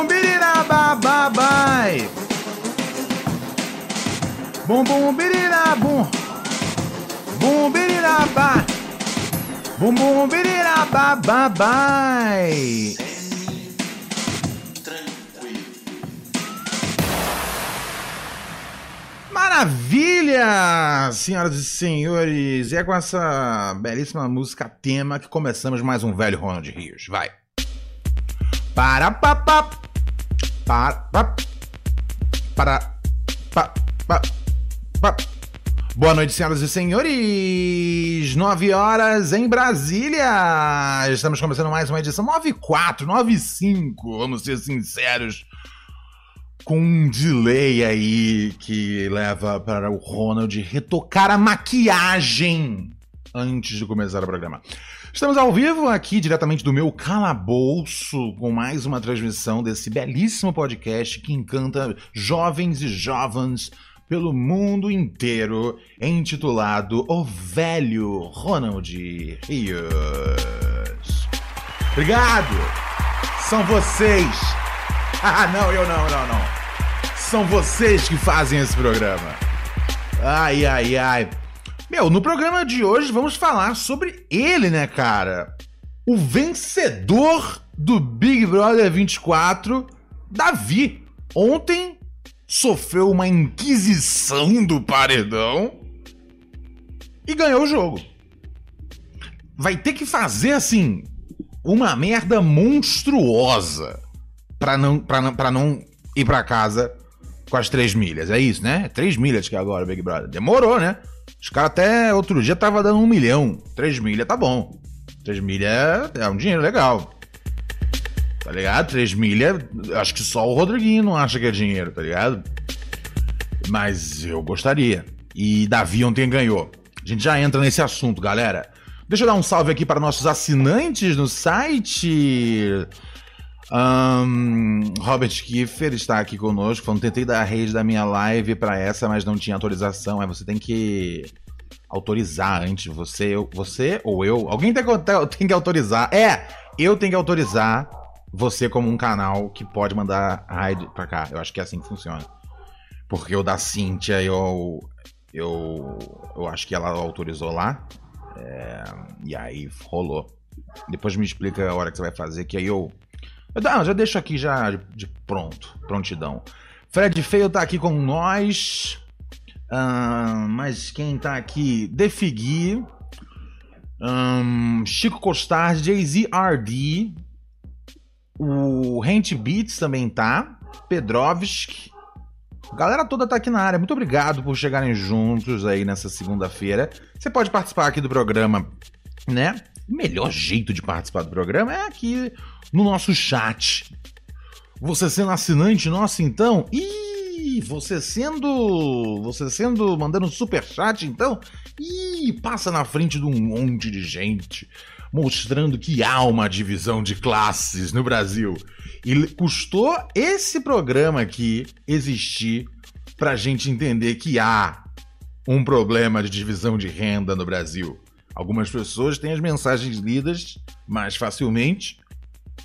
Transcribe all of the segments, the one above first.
bum birirababai. Bum bum birirabum. Bum biriraba. Bum bum birirababai. Maravilha, senhoras e senhores! E é com essa belíssima música tema que começamos mais um velho Ronald Rios. Vai! Para pa pa para pa para pa pa Boa noite, senhoras e senhores! 9 horas em Brasília! Estamos começando mais uma edição 9 e 4, 9 e 5, vamos ser sinceros com um delay aí que leva para o Ronald retocar a maquiagem antes de começar o programa. Estamos ao vivo aqui diretamente do meu calabouço com mais uma transmissão desse belíssimo podcast que encanta jovens e jovens pelo mundo inteiro, intitulado O Velho Ronald Rios. Obrigado! São vocês! Ah, não, eu não, não, não. São vocês que fazem esse programa. Ai, ai, ai. Meu, no programa de hoje vamos falar sobre ele, né, cara? O vencedor do Big Brother 24, Davi. Ontem sofreu uma inquisição do paredão e ganhou o jogo. Vai ter que fazer assim uma merda monstruosa para não, pra não, pra não ir para casa com as três milhas. É isso, né? Três milhas que é agora, Big Brother. Demorou, né? Os caras até outro dia tava dando um milhão. Três milhas tá bom. Três milhas é um dinheiro legal. Tá ligado? Três milhas, acho que só o Rodriguinho não acha que é dinheiro, tá ligado? Mas eu gostaria. E Davi ontem ganhou. A gente já entra nesse assunto, galera. Deixa eu dar um salve aqui para nossos assinantes no site. Um, Robert Kiefer está aqui conosco, falando: tentei dar a rede da minha live para essa, mas não tinha autorização. É, você tem que autorizar antes. Você, eu, você ou eu? Alguém tem que, tem que autorizar. É, eu tenho que autorizar você como um canal que pode mandar raid pra cá. Eu acho que é assim que funciona. Porque o da Cintia, eu, eu, eu acho que ela autorizou lá. É, e aí rolou. Depois me explica a hora que você vai fazer, que aí eu ah, já deixo aqui já de pronto, prontidão. Fred Feio tá aqui com nós. Mas quem tá aqui? Defigui. Um, Chico Costar, Jay-Z RD. O Rent Beats também tá. Pedrovsk. Galera toda tá aqui na área. Muito obrigado por chegarem juntos aí nessa segunda-feira. Você pode participar aqui do programa, né? O melhor jeito de participar do programa é aqui no nosso chat. Você sendo assinante nosso, então? Ih, você sendo. Você sendo. mandando super chat, então? Ih, passa na frente de um monte de gente. Mostrando que há uma divisão de classes no Brasil. E custou esse programa aqui existir pra gente entender que há um problema de divisão de renda no Brasil. Algumas pessoas têm as mensagens lidas mais facilmente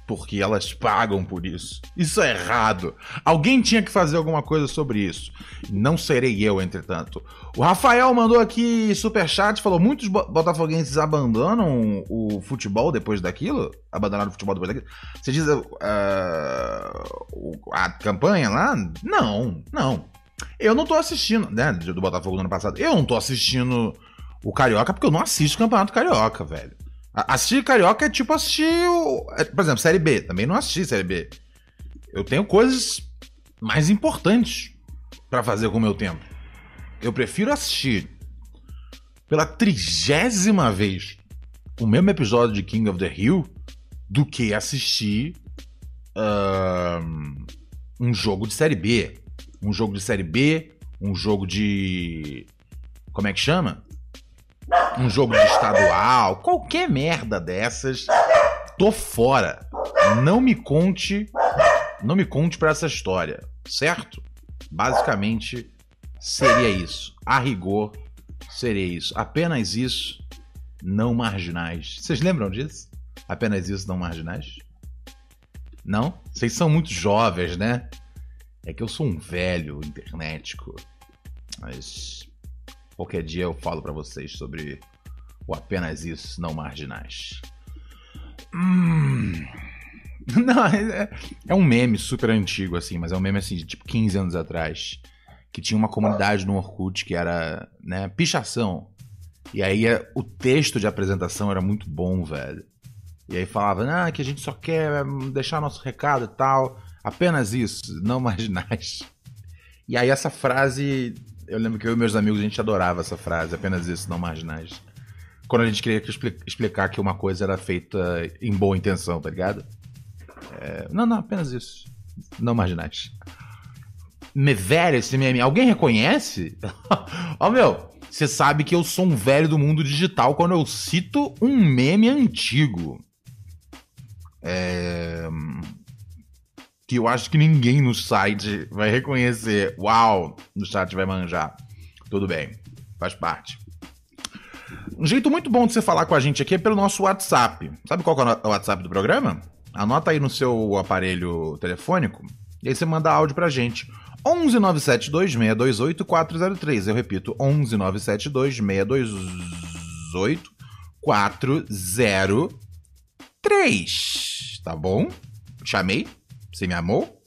porque elas pagam por isso. Isso é errado. Alguém tinha que fazer alguma coisa sobre isso. Não serei eu, entretanto. O Rafael mandou aqui super chat, falou: muitos botafoguenses abandonam o futebol depois daquilo? Abandonaram o futebol depois daquilo? Você diz uh, a campanha lá? Não, não. Eu não tô assistindo, né? Do Botafogo no ano passado. Eu não tô assistindo o Carioca porque eu não assisto o Campeonato Carioca, velho. Assistir Carioca é tipo assistir. O, é, por exemplo, Série B. Também não assisti Série B. Eu tenho coisas mais importantes para fazer com o meu tempo. Eu prefiro assistir pela trigésima vez o mesmo episódio de King of the Hill do que assistir uh, um jogo de Série B. Um jogo de Série B, um jogo de. Como é que chama? Um jogo de estadual, qualquer merda dessas, tô fora. Não me conte, não me conte para essa história, certo? Basicamente seria isso. A rigor seria isso. Apenas isso, não marginais. Vocês lembram disso? Apenas isso, não marginais? Não? Vocês são muito jovens, né? É que eu sou um velho internetico. Mas qualquer dia eu falo para vocês sobre o apenas isso, não marginais. Hum. Não, é, é, um meme super antigo, assim, mas é um meme assim de tipo 15 anos atrás. Que tinha uma comunidade no Orkut que era, né, pichação. E aí é, o texto de apresentação era muito bom, velho. E aí falava, ah, que a gente só quer deixar nosso recado e tal. Apenas isso, não marginais. E aí essa frase, eu lembro que eu e meus amigos a gente adorava essa frase, apenas isso, não marginais. Quando a gente queria explicar que uma coisa era feita em boa intenção, tá ligado? É, não, não, apenas isso. Não marginais. Me velho esse meme. Alguém reconhece? Ó, oh, meu, você sabe que eu sou um velho do mundo digital quando eu cito um meme antigo. É... Que eu acho que ninguém no site vai reconhecer. Uau, no chat vai manjar. Tudo bem, faz parte. Um jeito muito bom de você falar com a gente aqui é pelo nosso WhatsApp. Sabe qual é o WhatsApp do programa? Anota aí no seu aparelho telefônico e aí você manda áudio pra gente. 11 972 403. Eu repito, 11 972 403. Tá bom? Chamei? Você me amou?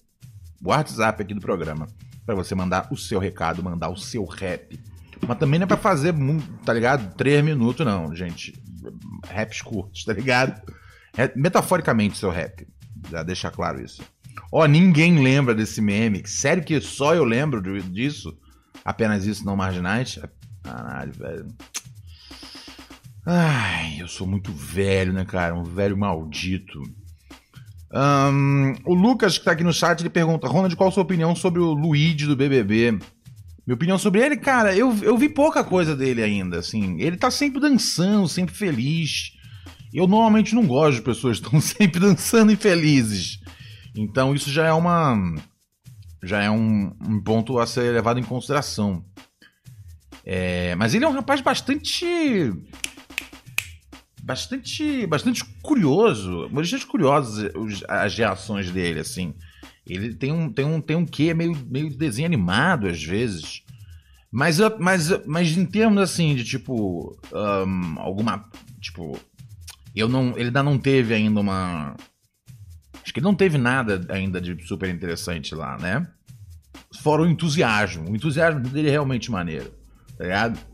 WhatsApp aqui do programa. para você mandar o seu recado, mandar o seu rap. Mas também não é pra fazer, tá ligado? Três minutos, não, gente. Raps curtos, tá ligado? É, metaforicamente, seu rap. Já deixar claro isso. Ó, oh, ninguém lembra desse meme. Sério que só eu lembro disso? Apenas isso, não marginais? Caralho, velho. Ai, eu sou muito velho, né, cara? Um velho maldito. Um, o Lucas, que tá aqui no chat, ele pergunta: Ronald, qual a sua opinião sobre o Luigi do BBB? Minha opinião sobre ele, cara, eu, eu vi pouca coisa dele ainda, assim. Ele tá sempre dançando, sempre feliz. Eu normalmente não gosto de pessoas que estão sempre dançando e felizes. Então isso já é uma. Já é um, um ponto a ser levado em consideração. É, mas ele é um rapaz bastante. Bastante. Bastante curioso. Bastante curioso as reações dele, assim. Ele tem um, tem um, tem um quê meio, meio desenho animado às vezes. Mas, mas, mas em termos assim, de tipo. Um, alguma. Tipo, eu não, ele ainda não teve ainda uma. Acho que ele não teve nada ainda de super interessante lá, né? Fora o entusiasmo. O entusiasmo dele é realmente maneiro, tá ligado?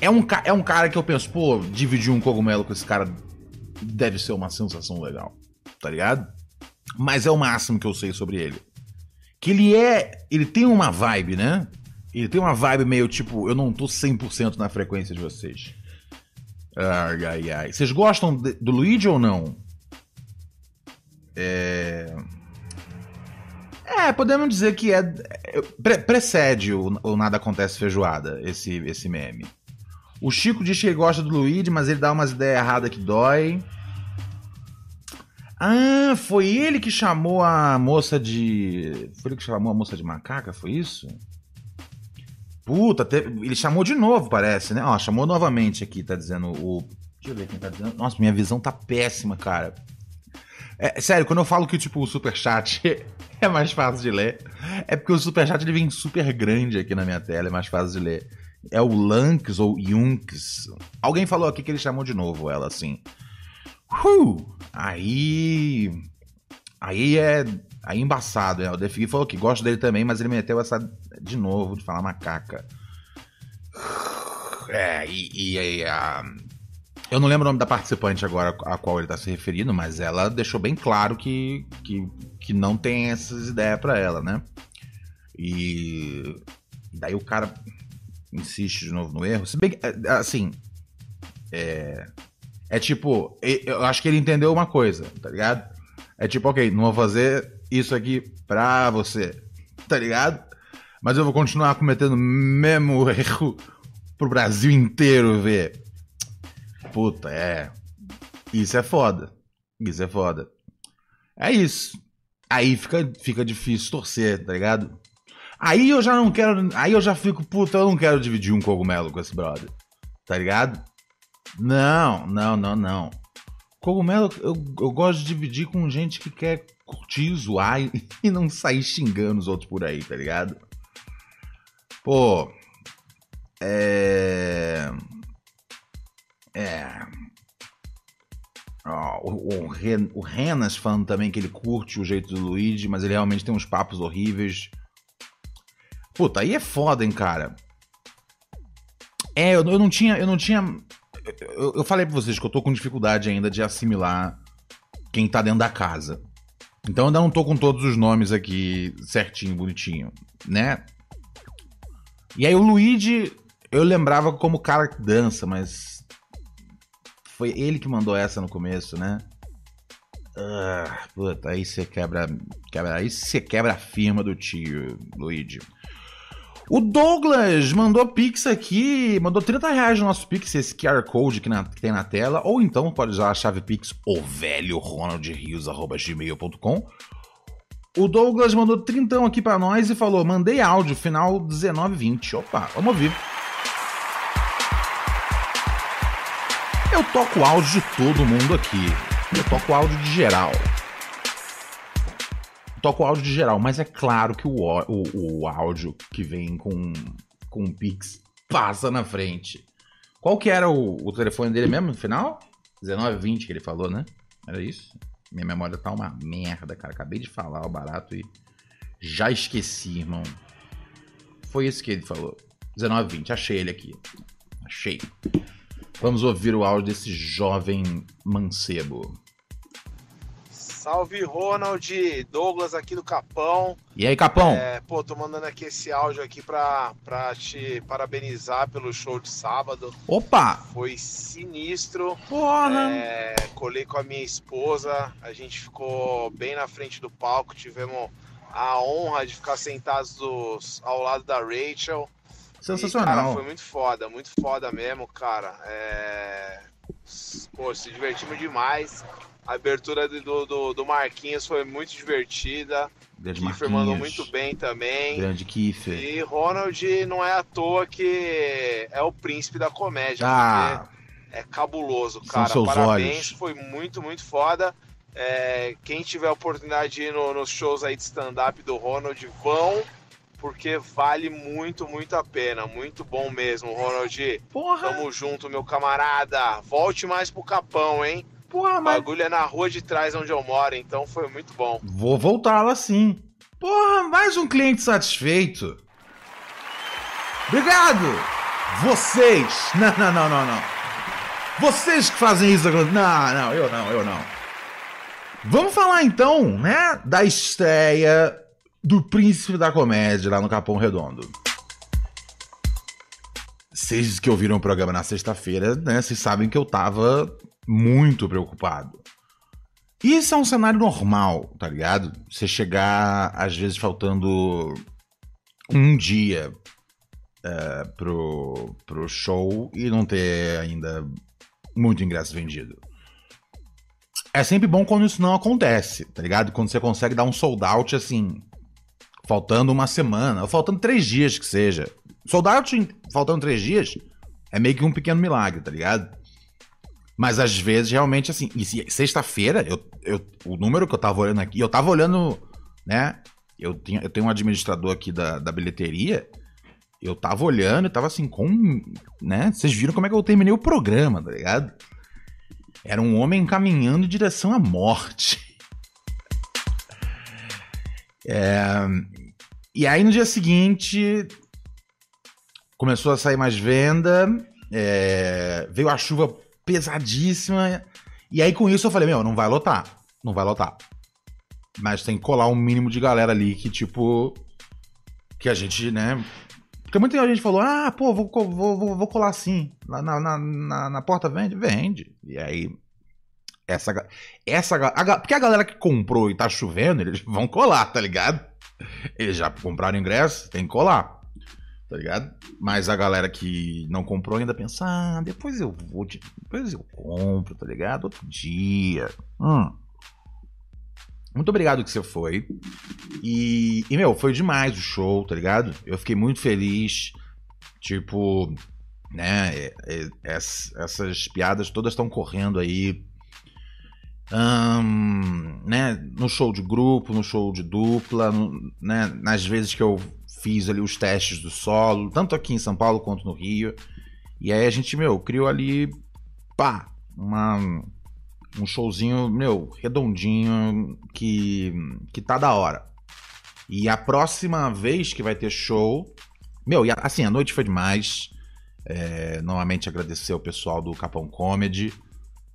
É um, é um cara que eu penso, pô, dividir um cogumelo com esse cara deve ser uma sensação legal, tá ligado? Mas é o máximo que eu sei sobre ele. Que ele é. Ele tem uma vibe, né? Ele tem uma vibe meio tipo, eu não tô 100% na frequência de vocês. Ai, ai, ai. Vocês gostam de, do Luigi ou não? É. É, podemos dizer que é. é pre precede o, o, Nada Acontece Feijoada, esse, esse meme. O Chico diz que gosta do Luigi, mas ele dá umas ideias erradas que dói. Ah, foi ele que chamou a moça de. Foi ele que chamou a moça de macaca, foi isso? Puta, ele chamou de novo, parece, né? Ó, chamou novamente aqui, tá dizendo o. Deixa eu ver quem tá dizendo. Nossa, minha visão tá péssima, cara. É, sério, quando eu falo que, tipo, o superchat é mais fácil de ler, é porque o superchat ele vem super grande aqui na minha tela, é mais fácil de ler. É o Lanks ou Yunks. Alguém falou aqui que ele chamou de novo ela, assim. Uh, aí. Aí é Aí embaçado, é. O Defig falou que gosta dele também, mas ele meteu essa de novo de falar macaca. É, e, e, a. Eu não lembro o nome da participante agora a qual ele está se referindo, mas ela deixou bem claro que, que, que não tem essas ideias para ela, né? E daí o cara insiste de novo no erro. Se bem é, assim, é, é tipo, eu acho que ele entendeu uma coisa, tá ligado? É tipo, ok, não vou fazer isso aqui pra você, tá ligado? Mas eu vou continuar cometendo o mesmo erro pro Brasil inteiro ver. Puta, é. Isso é foda. Isso é foda. É isso. Aí fica, fica difícil torcer, tá ligado? Aí eu já não quero. Aí eu já fico, puta, eu não quero dividir um cogumelo com esse brother. Tá ligado? Não, não, não, não. Cogumelo eu, eu gosto de dividir com gente que quer curtir, zoar e, e não sair xingando os outros por aí, tá ligado? Pô. É. É. Ó, o, o, Ren, o Renas falando também que ele curte o jeito do Luigi, mas ele realmente tem uns papos horríveis. Puta, aí é foda, hein, cara. É, eu, eu não tinha. Eu não tinha. Eu, eu falei pra vocês que eu tô com dificuldade ainda de assimilar quem tá dentro da casa. Então eu ainda não tô com todos os nomes aqui certinho, bonitinho, né? E aí o Luigi, eu lembrava como cara que dança, mas foi ele que mandou essa no começo, né? Ah, puta, aí você quebra, quebra, aí você quebra a firma do tio, Luigi. O Douglas mandou Pix aqui, mandou 30 reais no nosso Pix, esse QR Code que, na, que tem na tela, ou então pode usar a chave Pix, o velho ronaldrios.gmail.com. O Douglas mandou trintão aqui para nós e falou: mandei áudio, final 1920. Opa, vamos ouvir. Eu toco áudio de todo mundo aqui. Eu toco áudio de geral toco o áudio de geral, mas é claro que o, o, o áudio que vem com, com o Pix passa na frente. Qual que era o, o telefone dele mesmo no final? 1920 que ele falou, né? Era isso? Minha memória tá uma merda, cara. Acabei de falar o barato e já esqueci, irmão. Foi isso que ele falou. 1920, achei ele aqui. Achei. Vamos ouvir o áudio desse jovem mancebo. Salve Ronald, Douglas aqui do Capão. E aí, Capão? É, pô, tô mandando aqui esse áudio aqui pra, pra te parabenizar pelo show de sábado. Opa! Foi sinistro. Porra! É, colei com a minha esposa, a gente ficou bem na frente do palco, tivemos a honra de ficar sentados dos, ao lado da Rachel. Sensacional. E, cara, foi muito foda, muito foda mesmo, cara. É... Pô, se divertimos demais. A abertura do, do, do Marquinhos foi muito divertida. Grande Kiefer mandou muito bem também. Grande Kiefer. E Ronald não é à toa que é o príncipe da comédia. Ah, é cabuloso, cara. Parabéns, olhos. foi muito, muito foda. É, quem tiver a oportunidade de ir no- nos shows aí de stand-up do Ronald, vão, porque vale muito, muito a pena. Muito bom mesmo, Ronald. porra! Tamo junto, meu camarada. Volte mais pro Capão, hein? Porra, O mas bagulho é na rua de trás onde eu moro, então foi muito bom. Vou voltar lá sim. Porra, mais um cliente satisfeito. Obrigado! Vocês! Não, não, não, não, não. Vocês que fazem isso agora. Não, não, eu não, eu não. Vamos falar então, né, da estreia do Príncipe da Comédia lá no Capão Redondo. Vocês que ouviram o programa na sexta-feira, né, vocês sabem que eu tava muito preocupado. E Isso é um cenário normal, tá ligado? Você chegar, às vezes, faltando um dia é, pro, pro show e não ter ainda muito ingresso vendido. É sempre bom quando isso não acontece, tá ligado? Quando você consegue dar um sold out assim, faltando uma semana, ou faltando três dias que seja. Sold out faltando três dias é meio que um pequeno milagre, tá ligado? Mas às vezes, realmente, assim, se- sexta-feira, eu, eu, o número que eu tava olhando aqui, eu tava olhando, né? Eu, tinha, eu tenho um administrador aqui da, da bilheteria, eu tava olhando e tava assim, com. né? Vocês viram como é que eu terminei o programa, tá ligado? Era um homem caminhando em direção à morte. É, e aí no dia seguinte começou a sair mais venda, é, veio a chuva pesadíssima. E aí com isso eu falei, meu, não vai lotar. Não vai lotar. Mas tem que colar um mínimo de galera ali que, tipo. Que a gente, né? Porque muita gente falou, ah, pô, vou, vou, vou, vou colar sim. Na, na, na, na porta vende? Vende. E aí. Essa, essa a Porque a galera que comprou e tá chovendo, eles vão colar, tá ligado? Eles já compraram ingresso, tem que colar. Tá ligado? Mas a galera que não comprou ainda pensa, ah, depois eu vou, de- depois eu compro, tá ligado? Outro dia. Hum. Muito obrigado que você foi. E, e, meu, foi demais o show, tá ligado? Eu fiquei muito feliz. Tipo, né? é- é- ess- essas piadas todas estão correndo aí. Um, né, no show de grupo, no show de dupla, no, né, nas vezes que eu fiz ali os testes do solo, tanto aqui em São Paulo quanto no Rio. E aí a gente, meu, criou ali, pá, uma, um showzinho, meu, redondinho, que, que tá da hora. E a próxima vez que vai ter show, meu, e assim, a noite foi demais. É, novamente agradecer ao pessoal do Capão Comedy.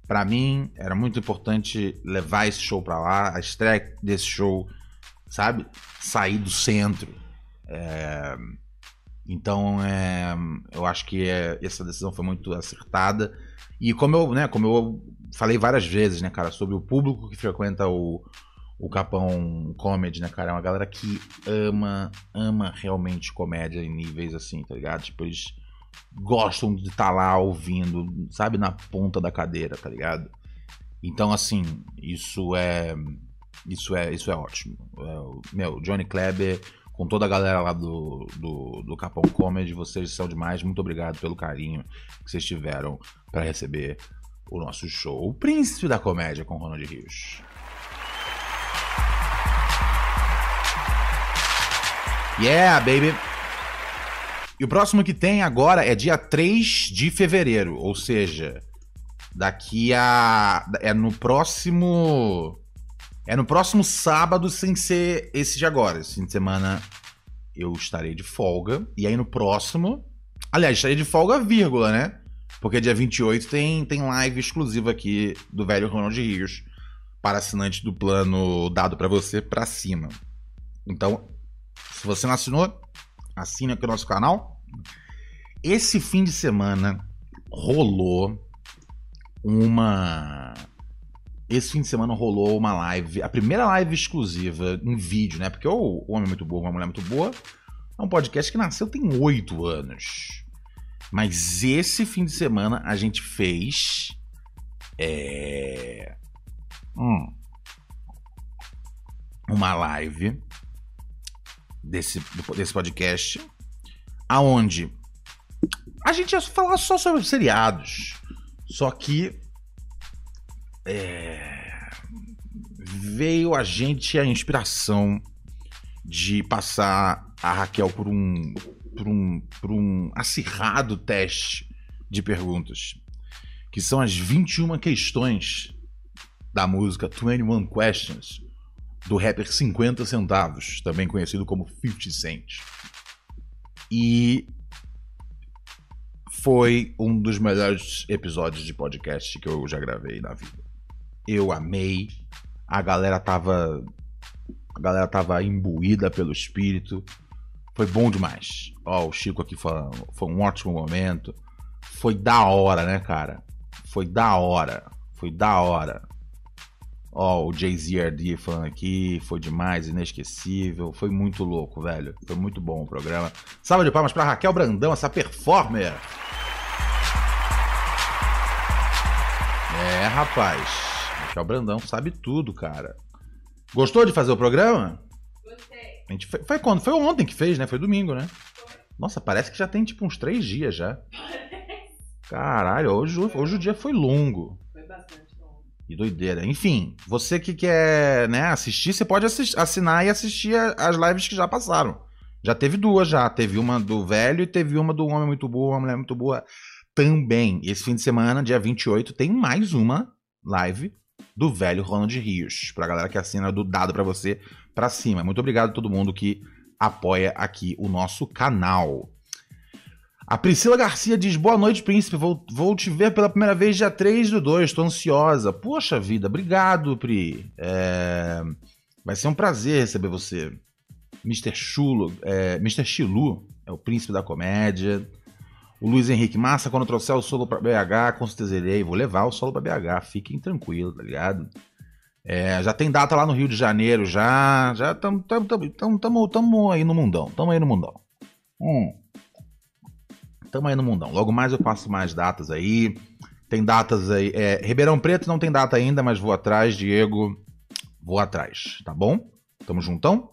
Para mim, era muito importante levar esse show para lá, a estreia desse show, sabe? Sair do centro. É, então, é, eu acho que é, essa decisão foi muito acertada. E como eu, né, como eu falei várias vezes, né, cara, sobre o público que frequenta o, o Capão Comedy, né, cara? É uma galera que ama, ama realmente comédia em níveis assim, tá ligado? Tipo, eles gostam de estar tá lá ouvindo, sabe, na ponta da cadeira, tá ligado? Então, assim, isso é. Isso é, isso é ótimo. É, meu, Johnny Kleber, com toda a galera lá do, do, do Capão Comedy, vocês são demais. Muito obrigado pelo carinho que vocês tiveram para receber o nosso show. O Príncipe da Comédia com Ronald Rios. Yeah, baby! E o próximo que tem agora é dia 3 de fevereiro, ou seja, daqui a. É no próximo. É no próximo sábado, sem ser esse de agora. Esse fim de semana eu estarei de folga. E aí no próximo. Aliás, estarei de folga, vírgula, né? Porque dia 28 tem, tem live exclusiva aqui do velho Ronald Rios para assinante do plano dado para você para cima. Então, se você não assinou, assine aqui o nosso canal. Esse fim de semana rolou uma. Esse fim de semana rolou uma live, a primeira live exclusiva em vídeo, né? Porque o Homem Muito Boa, Uma Mulher Muito Boa é um podcast que nasceu tem oito anos. Mas esse fim de semana a gente fez. É. Hum, uma live desse, desse podcast, aonde a gente ia falar só sobre seriados. Só que é, veio a gente a inspiração de passar a Raquel por um, por um, por um acirrado teste de perguntas, que são as 21 questões da música 21 Questions, do rapper 50 centavos, também conhecido como 50 Cent. E foi um dos melhores episódios de podcast que eu já gravei na vida. Eu amei. A galera tava a galera tava imbuída pelo espírito. Foi bom demais. Ó, o Chico aqui foi, foi um ótimo momento. Foi da hora, né, cara? Foi da hora. Foi da hora. Ó, o Jay-Z falando aqui, foi demais, inesquecível, foi muito louco, velho. Foi muito bom o programa. Salve de palmas pra Raquel Brandão, essa performer. É, rapaz. Raquel Brandão sabe tudo, cara. Gostou de fazer o programa? Gostei. A gente foi, foi quando? Foi ontem que fez, né? Foi domingo, né? Foi. Nossa, parece que já tem tipo uns três dias já. Caralho, hoje, hoje o dia foi longo. Que doideira. Enfim, você que quer né, assistir, você pode assinar e assistir as lives que já passaram. Já teve duas já. Teve uma do velho e teve uma do Homem Muito Boa, Uma Mulher Muito Boa também. Esse fim de semana, dia 28, tem mais uma live do velho Ronald Rios. Pra galera que assina do dado para você pra cima. Muito obrigado a todo mundo que apoia aqui o nosso canal. A Priscila Garcia diz: Boa noite, príncipe. Vou, vou te ver pela primeira vez dia 3 do 2. Estou ansiosa. Poxa vida, obrigado, Pri. É... Vai ser um prazer receber você. Mr. Chulo, é... Mr. Chilu é o príncipe da comédia. O Luiz Henrique Massa, quando trouxer o solo para BH, com certeza irei. Vou levar o solo para BH. Fiquem tranquilos, tá ligado? É, já tem data lá no Rio de Janeiro, já. Já estamos aí no mundão. Estamos aí no mundão. Hum. Tamo aí no mundão. Logo mais eu passo mais datas aí. Tem datas aí. É, Ribeirão Preto não tem data ainda, mas vou atrás, Diego. Vou atrás, tá bom? Tamo juntão.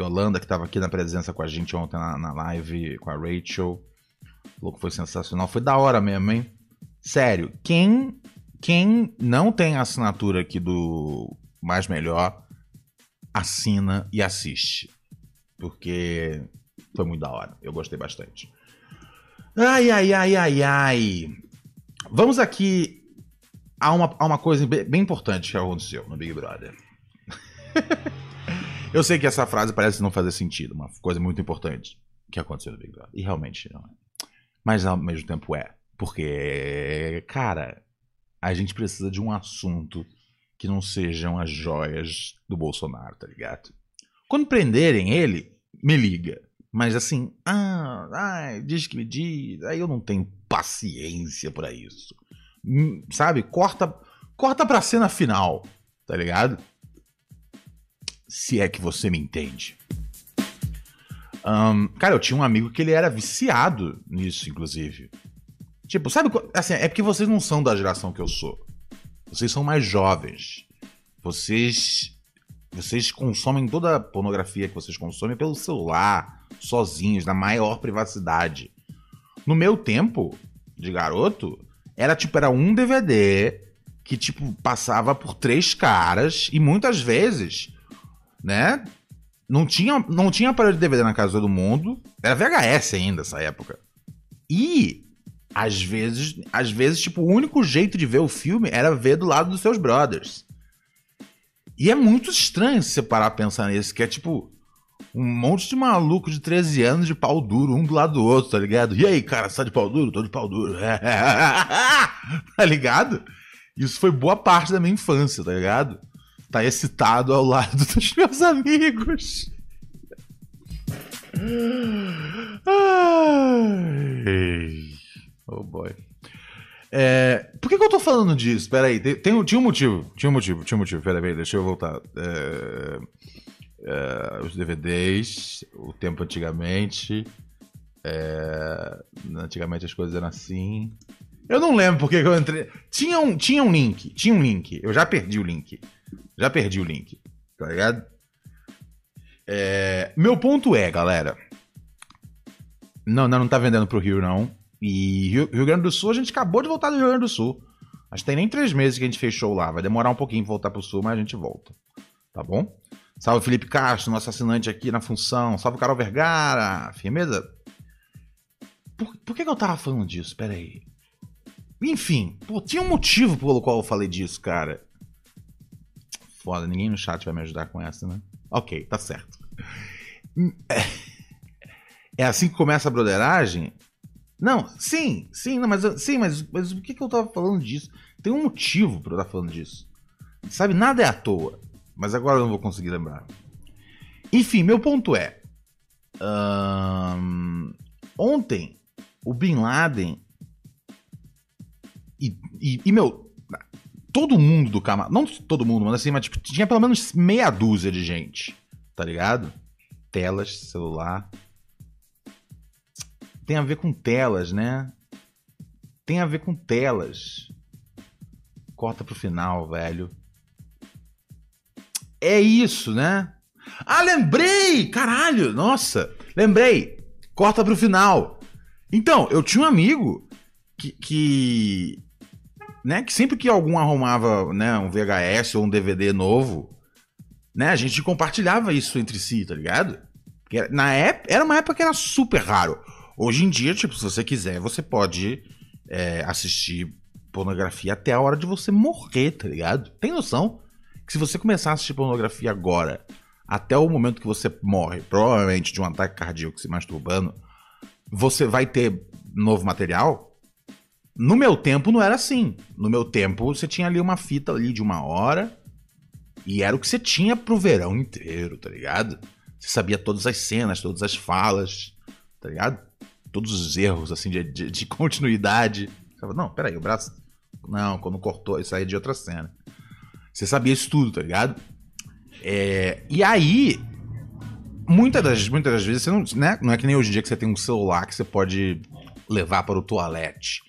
Holanda, que tava aqui na presença com a gente ontem na, na live com a Rachel. O louco foi sensacional. Foi da hora mesmo, hein? Sério, quem quem não tem assinatura aqui do Mais Melhor, assina e assiste. Porque foi muito da hora. Eu gostei bastante. Ai, ai, ai, ai, ai. Vamos aqui a uma, a uma coisa bem, bem importante que aconteceu no Big Brother. Eu sei que essa frase parece não fazer sentido, uma coisa muito importante que aconteceu no Big Brother. E realmente não é. Mas ao mesmo tempo é. Porque, cara, a gente precisa de um assunto que não sejam as joias do Bolsonaro, tá ligado? Quando prenderem ele, me liga. Mas assim, ah, ai, diz que me diz, aí eu não tenho paciência para isso. Hum, sabe? Corta, corta pra cena final, tá ligado? Se é que você me entende. Um, cara, eu tinha um amigo que ele era viciado nisso, inclusive. Tipo, sabe? Assim, é porque vocês não são da geração que eu sou. Vocês são mais jovens. Vocês. Vocês consomem toda a pornografia que vocês consomem pelo celular, sozinhos, na maior privacidade. No meu tempo de garoto, era tipo, era um DVD que, tipo, passava por três caras e muitas vezes né? Não tinha, não tinha aparelho de DVD na casa todo mundo. Era VHS ainda essa época. E às vezes, às vezes, tipo, o único jeito de ver o filme era ver do lado dos seus brothers. E é muito estranho se você parar a pensar nisso, que é tipo um monte de maluco de 13 anos de pau duro, um do lado do outro, tá ligado? E aí, cara, você tá de pau duro? Tô de pau duro. tá ligado? Isso foi boa parte da minha infância, tá ligado? Tá excitado ao lado dos meus amigos. Oh boy. É, por que, que, eu tô falando disso? Pera aí, tem, tem, tinha um motivo. Tinha um motivo, tinha um motivo. Pera aí, deixa eu voltar. É, é, os DVDs, o tempo antigamente. É, antigamente as coisas eram assim. Eu não lembro porque que eu entrei. Tinha um, tinha um link, tinha um link. Eu já perdi o link. Já perdi o link, tá ligado? É, meu ponto é, galera. Não, não, não tá vendendo pro Rio, não. E Rio, Rio, Grande do Sul, a gente acabou de voltar do Rio Grande do Sul. Acho que tem nem três meses que a gente fechou lá. Vai demorar um pouquinho pra voltar pro Sul, mas a gente volta. Tá bom? Salve Felipe Castro, nosso assinante aqui na função. Salve Carol Vergara. Firmeza? Por, por que, que eu tava falando disso? Pera aí. Enfim, pô, tinha um motivo pelo qual eu falei disso, cara. Foda, ninguém no chat vai me ajudar com essa, né? Ok, tá certo. É, assim que começa a broderagem? Não, sim, sim, não, mas, sim, mas, mas por que, que eu tava falando disso? Tem um motivo pra eu estar falando disso. Sabe, nada é à toa. Mas agora eu não vou conseguir lembrar. Enfim, meu ponto é. ontem, o Bin Laden. E, e, e, meu, todo mundo do camarote. Não todo mundo, mas assim, mas tipo, tinha pelo menos meia dúzia de gente. Tá ligado? Telas, celular. Tem a ver com telas, né? Tem a ver com telas. Corta pro final, velho. É isso, né? Ah, lembrei! Caralho! Nossa! Lembrei! Corta pro final. Então, eu tinha um amigo que, que né? Que sempre que algum arrumava né, um VHS ou um DVD novo, né? A gente compartilhava isso entre si, tá ligado? Na época, era uma época que era super raro. Hoje em dia, tipo, se você quiser, você pode é, assistir pornografia até a hora de você morrer, tá ligado? Tem noção que se você começar a assistir pornografia agora, até o momento que você morre, provavelmente de um ataque cardíaco se masturbando, você vai ter novo material no meu tempo não era assim. No meu tempo você tinha ali uma fita ali de uma hora e era o que você tinha pro verão inteiro, tá ligado? Você sabia todas as cenas, todas as falas, tá ligado? Todos os erros, assim, de, de, de continuidade. Não, peraí, o braço. Não, quando cortou, isso aí é de outra cena. Você sabia isso tudo, tá ligado? É, e aí, muitas das, muitas das vezes, você não, né, não é que nem hoje em dia que você tem um celular que você pode levar para o toalete.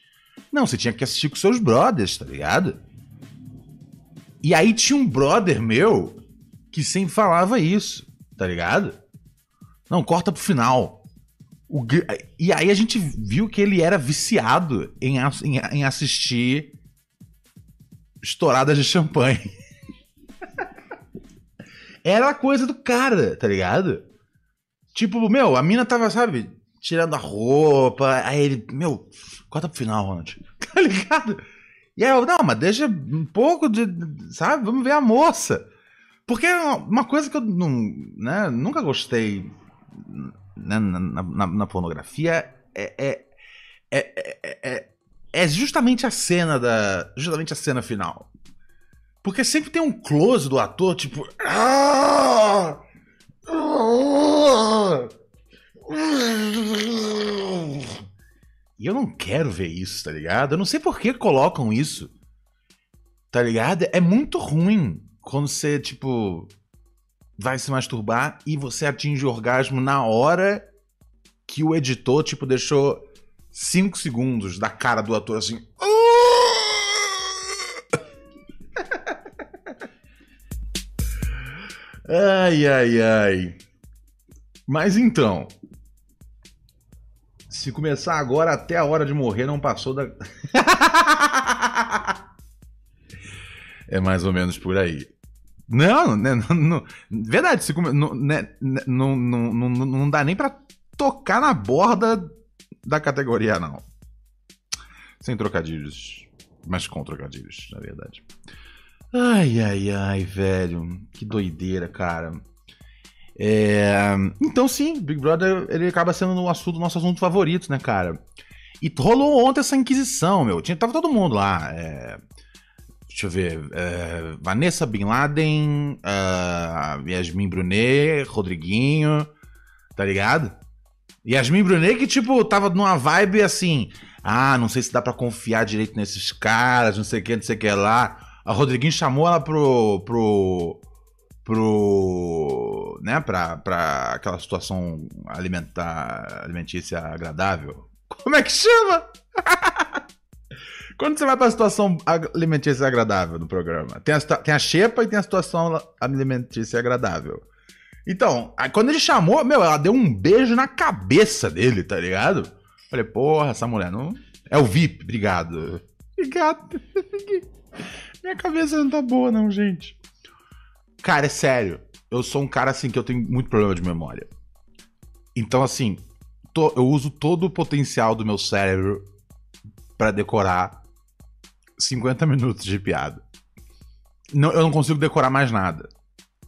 Não, você tinha que assistir com seus brothers, tá ligado? E aí tinha um brother meu que sempre falava isso, tá ligado? Não, corta pro final. O, e aí a gente viu que ele era viciado em, em, em assistir estouradas de champanhe. Era a coisa do cara, tá ligado? Tipo, meu, a mina tava, sabe, tirando a roupa. Aí ele, meu, corta pro final, Ronald. Tá ligado? E aí eu, não, mas deixa um pouco de, sabe? Vamos ver a moça. Porque é uma coisa que eu não, né, nunca gostei né, na, na, na, pornografia é, é, é, é, é justamente a cena da. Justamente a cena final. Porque sempre tem um close do ator, tipo. Ah! Ah! E eu não quero ver isso, tá ligado? Eu não sei por que colocam isso. Tá ligado? É muito ruim quando você, tipo, vai se masturbar e você atinge o orgasmo na hora que o editor, tipo, deixou 5 segundos da cara do ator assim. ai, ai, ai. Mas então, se começar agora até a hora de morrer, não passou da. é mais ou menos por aí. Não, né, não, não, verdade, se come, não, né, né, não, não, não, não dá nem pra tocar na borda da categoria, não. Sem trocadilhos, mas com trocadilhos, na verdade. Ai, ai, ai, velho, que doideira, cara. É... Então, sim, Big Brother ele acaba sendo o assunto, nosso assunto favorito, né, cara? E rolou ontem essa inquisição, meu. Tinha, tava todo mundo lá. É... Deixa eu ver. É... Vanessa Bin Laden, uh... Yasmin Brunet, Rodriguinho, tá ligado? Yasmin Brunet que, tipo, tava numa vibe assim. Ah, não sei se dá para confiar direito nesses caras, não sei o que, não sei o que lá. A Rodriguinho chamou ela pro. pro pro né para aquela situação alimentar alimentícia agradável. Como é que chama? Quando você vai para a situação alimentícia agradável no programa tem a, tem a xepa e tem a situação alimentícia agradável. Então quando ele chamou meu ela deu um beijo na cabeça dele tá ligado? Falei porra essa mulher não é o VIP obrigado. Obrigado. Minha cabeça não tá boa não gente Cara, é sério. Eu sou um cara assim que eu tenho muito problema de memória. Então, assim, tô, eu uso todo o potencial do meu cérebro para decorar 50 minutos de piada. Não, eu não consigo decorar mais nada.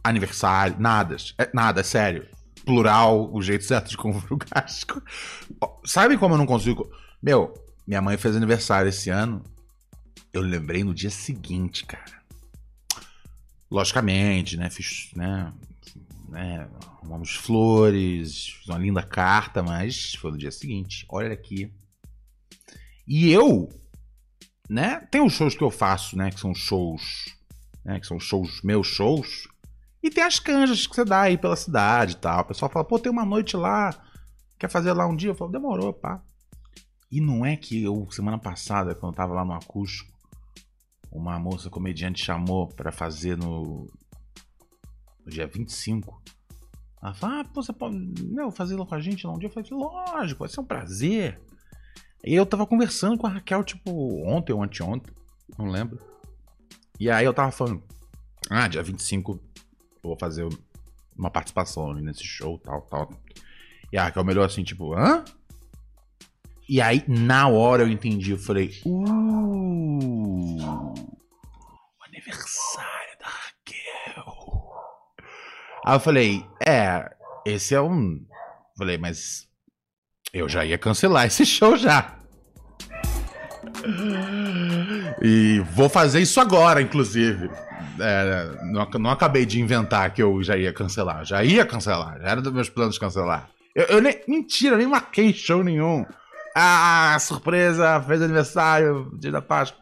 Aniversário, nada. É, nada, é sério. Plural, o jeito certo de conjugar. Sabe como eu não consigo. Meu, minha mãe fez aniversário esse ano. Eu lembrei no dia seguinte, cara. Logicamente, né? Fiz, né? né arrumamos flores, uma linda carta, mas foi no dia seguinte. Olha aqui. E eu, né? Tem os shows que eu faço, né? Que são shows, né? Que são shows, meus shows. E tem as canjas que você dá aí pela cidade e tal. O pessoal fala, pô, tem uma noite lá, quer fazer lá um dia? Eu falo, demorou, pá. E não é que eu, semana passada, quando eu tava lá no acústico, uma moça comediante chamou para fazer no, no dia 25. Ela falou: Ah, pô, você pode não, fazer lá com a gente lá um dia? Eu falei: Lógico, vai ser um prazer. E eu tava conversando com a Raquel, tipo, ontem ou anteontem, não lembro. E aí eu tava falando: Ah, dia 25 eu vou fazer uma participação nesse show, tal, tal. E a Raquel melhor assim, tipo, hã? E aí, na hora eu entendi, eu falei, uh, o aniversário da Raquel. Aí eu falei, é, esse é um. Falei, mas eu já ia cancelar esse show já. E vou fazer isso agora, inclusive. É, não, não, acabei de inventar que eu já ia cancelar. Já ia cancelar. Já era dos meus planos cancelar. Eu, eu nem, mentira, nem marquei show nenhum. Ah, surpresa, fez aniversário, dia da Páscoa.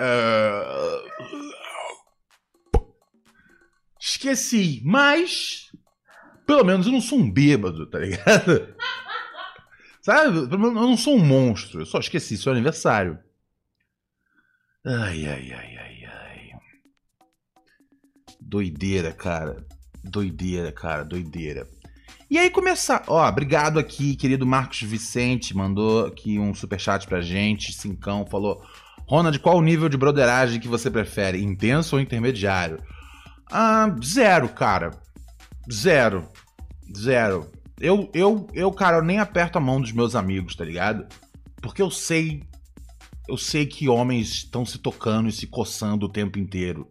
Uh... Esqueci, mas pelo menos eu não sou um bêbado, tá ligado? Sabe? Eu não sou um monstro. Eu só esqueci seu aniversário. Ai, ai, ai, ai, ai. Doideira, cara. Doideira, cara, doideira. E aí começar. Ó, obrigado aqui, querido Marcos Vicente, mandou aqui um superchat pra gente. Cincão falou: Ronald, qual o nível de broderagem que você prefere? Intenso ou intermediário? Ah, zero, cara. Zero. Zero. Eu, eu, eu, cara, eu nem aperto a mão dos meus amigos, tá ligado? Porque eu sei. Eu sei que homens estão se tocando e se coçando o tempo inteiro.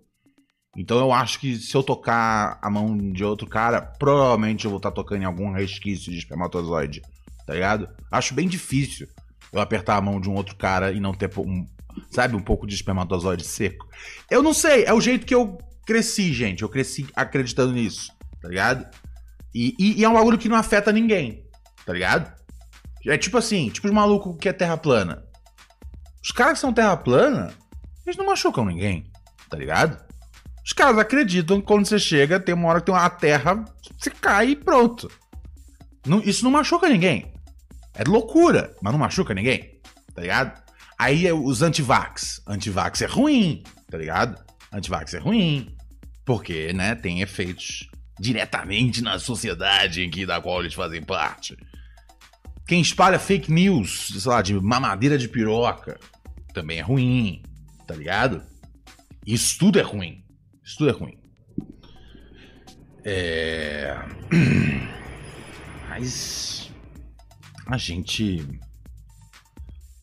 Então eu acho que se eu tocar a mão de outro cara, provavelmente eu vou estar tá tocando em algum resquício de espermatozoide. Tá ligado? Acho bem difícil eu apertar a mão de um outro cara e não ter um, sabe, um pouco de espermatozoide seco. Eu não sei, é o jeito que eu cresci, gente. Eu cresci acreditando nisso, tá ligado? E, e, e é um bagulho que não afeta ninguém, tá ligado? É tipo assim, tipo os malucos que é terra plana. Os caras que são terra plana, eles não machucam ninguém, tá ligado? Os caras acreditam que quando você chega, tem uma hora que tem uma terra, você cai e pronto. Não, isso não machuca ninguém. É loucura, mas não machuca ninguém, tá ligado? Aí é os antivax. Antivax é ruim, tá ligado? Antivax é ruim. Porque, né, tem efeitos diretamente na sociedade em que da qual eles fazem parte. Quem espalha fake news, sei lá, de mamadeira de piroca, também é ruim, tá ligado? Isso tudo é ruim. Isso tudo é ruim. É. Mas. A gente.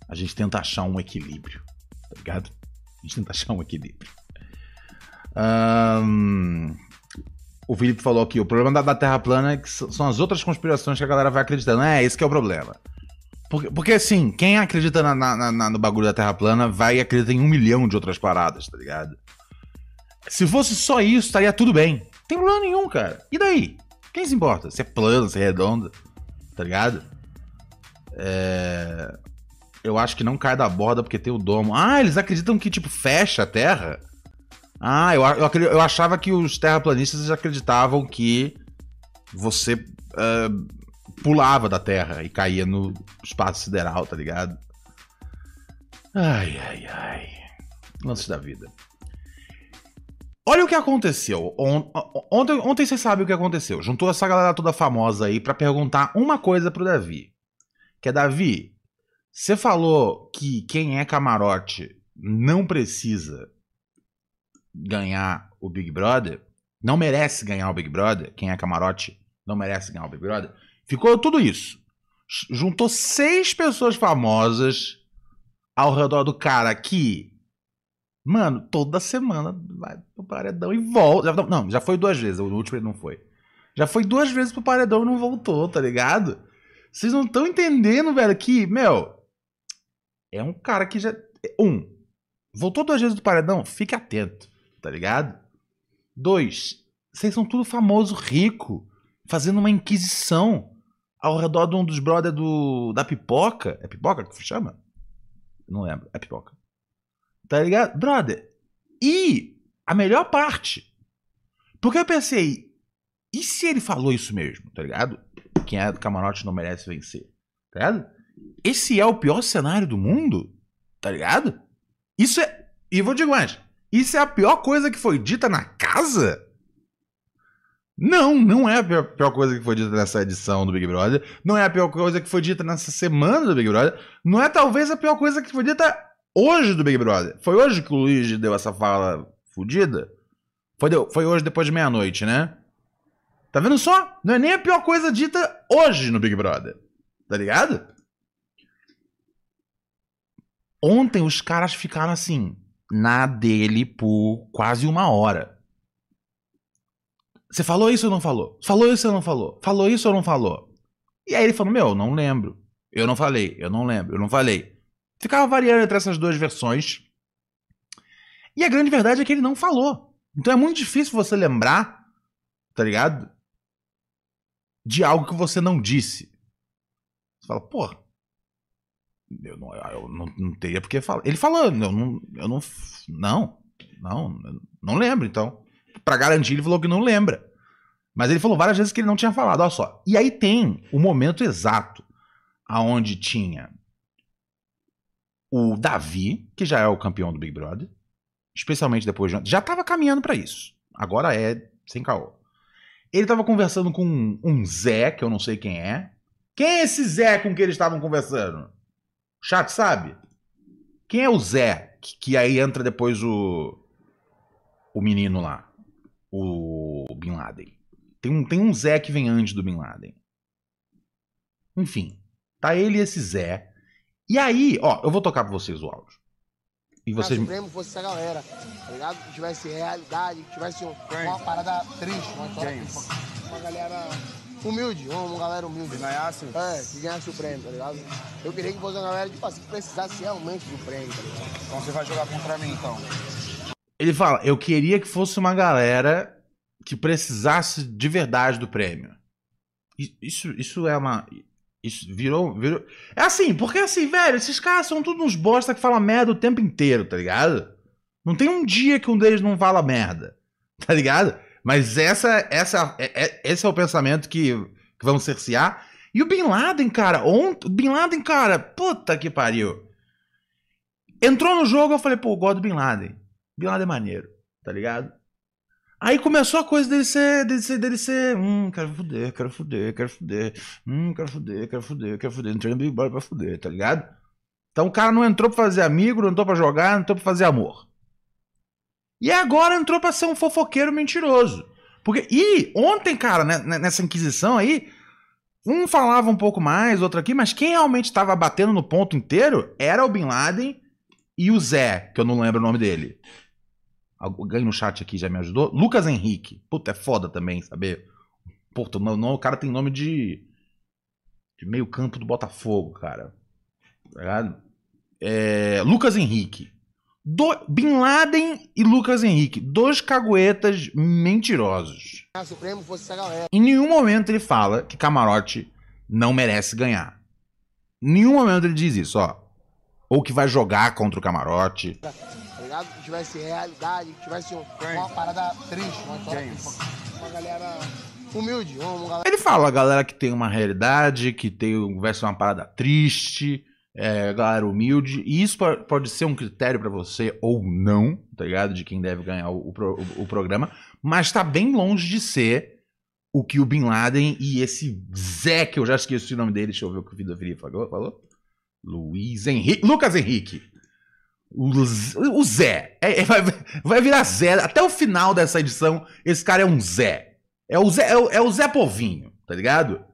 A gente tenta achar um equilíbrio, tá ligado? A gente tenta achar um equilíbrio. Um, o Felipe falou aqui: o problema da, Terra plana é que são as outras conspirações que a galera vai acreditando. É, esse que é o problema. Porque, porque assim, quem acredita na, na, na, no bagulho da Terra plana vai acreditar em um milhão de outras paradas, tá ligado? Se fosse só isso, estaria tudo bem. Não tem problema nenhum, cara. E daí? Quem se importa? Se é plano, se é redondo, tá ligado? É... Eu acho que não cai da borda porque tem o domo. Ah, eles acreditam que, tipo, fecha a Terra? Ah, eu, eu, eu achava que os terraplanistas acreditavam que você uh, pulava da Terra e caía no espaço sideral, tá ligado? Ai, ai, ai. Lances da vida. Olha o que aconteceu. Ontem, ontem você sabe o que aconteceu. Juntou essa galera toda famosa aí para perguntar uma coisa pro Davi. Que é, Davi, você falou que quem é camarote não precisa ganhar o Big Brother, não merece ganhar o Big Brother, quem é camarote não merece ganhar o Big Brother. Ficou tudo isso. Juntou seis pessoas famosas ao redor do cara que Mano, toda semana vai pro paredão e volta. Não, já foi duas vezes, o último ele não foi. Já foi duas vezes pro paredão e não voltou, tá ligado? Vocês não estão entendendo, velho, que, meu, é um cara que já. Um, voltou duas vezes do paredão, fique atento, tá ligado? Dois, vocês são tudo famoso, rico, fazendo uma inquisição ao redor de um dos brothers do, da pipoca. É pipoca que se chama? Não lembro, é pipoca. Tá ligado? Brother. E a melhor parte. Porque eu pensei, e se ele falou isso mesmo, tá ligado? Quem é do camarote não merece vencer. Tá ligado? Esse é o pior cenário do mundo, tá ligado? Isso é. E vou dizer mais. Isso é a pior coisa que foi dita na casa? Não, não é a pior, pior, coisa que foi dita nessa edição do Big Brother. Não é a pior coisa que foi dita nessa semana do Big Brother. Não é talvez a pior coisa que foi dita hoje do Big Brother. Foi hoje que o Luigi deu essa fala fodida? Foi, foi hoje depois de meia-noite, né? Tá vendo só? Não é nem a pior coisa dita hoje no Big Brother. Tá ligado? Ontem os caras ficaram assim, na dele por quase uma hora. Você falou isso ou não falou? Falou isso ou não falou? Falou isso ou não falou? E aí ele falou: Meu, não lembro. Eu não falei, eu não lembro, eu não falei. Ficava variando entre essas duas versões. E a grande verdade é que ele não falou. Então é muito difícil você lembrar, tá ligado? De algo que você não disse. Você fala, pô, eu não, eu não, não teria porque falar. Ele falou, eu não, eu não, não, não, não lembro. Então, para garantir, ele falou que não lembra. Mas ele falou várias vezes que ele não tinha falado. Olha só. E aí tem o momento exato aonde tinha o Davi, que já é o campeão do Big Brother, especialmente depois de. Já estava caminhando para isso. Agora é sem caô. Ele estava conversando com um, Zé, que eu não sei quem é. Quem é esse Zé com que eles estavam conversando? Chat sabe? Quem é o Zé? que, que aí entra depois o. O menino lá. O Bin Laden. Tem um, tem um Zé que vem antes do Bin Laden. Enfim. Tá ele e esse Zé. E aí, ó, eu vou tocar pra vocês o áudio. E vocês. Se o Supremo fosse essa galera, tá ligado? Que tivesse realidade, que tivesse um- uma parada triste, uma história triste. Uma galera humilde, uma, galera humilde. Se ganhasse, É, que ganhasse o prêmio, tá ligado? Eu queria que fosse uma galera, tipo assim, que precisasse realmente do prêmio, tá ligado? então você vai jogar contra mim, então. Ele fala: eu queria que fosse uma galera que precisasse de verdade do prêmio. Isso, isso é uma. Isso virou, virou. É assim, porque assim, velho, esses caras são todos uns bosta que falam merda o tempo inteiro, tá ligado? Não tem um dia que um deles não fala merda, tá ligado? Mas essa, essa, é- é- esse é o pensamento que, que vão cercear. E o Bin Laden, cara, ontem. Bin Laden, cara, puta que pariu. Entrou no jogo, eu falei, pô, eu gosto do Bin Laden. Bin Laden é maneiro, tá ligado? Aí começou a coisa dele ser, dele ser, dele ser, hum, quero fuder, quero fuder, quero fuder, hum, quero fuder, quero fuder, quero fuder, entrei no Big Brother pra fuder, tá ligado? Então o cara não entrou pra fazer amigo, não entrou pra jogar, não entrou pra fazer amor. E agora entrou pra ser um fofoqueiro mentiroso. Porque, e ontem, cara, né, nessa inquisição aí, um falava um pouco mais, outro aqui, mas quem realmente tava batendo no ponto inteiro era o Bin Laden e o Zé, que eu não lembro o nome dele. Alguém no chat aqui já me ajudou. Lucas Henrique. Puta, é foda também, saber. Puta, o, nome- o cara tem nome de. de meio campo do Botafogo, cara. Tá ligado? É, Lucas Henrique. Do, Bin Laden e Lucas Henrique. Dois caguetas mentirosos. Se o prêmio fosse essa galera, Em nenhum momento ele fala que Camarote não merece ganhar. Em nenhum momento ele diz isso, ó. Ou que vai jogar contra o Camarote. Ligado? Que tivesse realidade, que tivesse um- uma parada triste, uma história triste. Uma galera humilde, uma, galera Ele fala, a galera que tem uma realidade, que tem, ser uma parada triste, é, galera humilde, e isso po- pode ser um critério pra você ou não, tá ligado? De quem deve ganhar o, o o- programa, mas tá bem longe de ser o que o Bin Laden e esse Zé, que eu já esqueci o nome dele, deixa eu ver o que o Vida Fria falou. falou? Luiz Henrique. Lucas Henrique. O, Zé. É- é- vai, vai virar Zé. Até o final dessa edição, esse cara é um Zé. É o Zé, é o, é o Zé Povinho, tá ligado?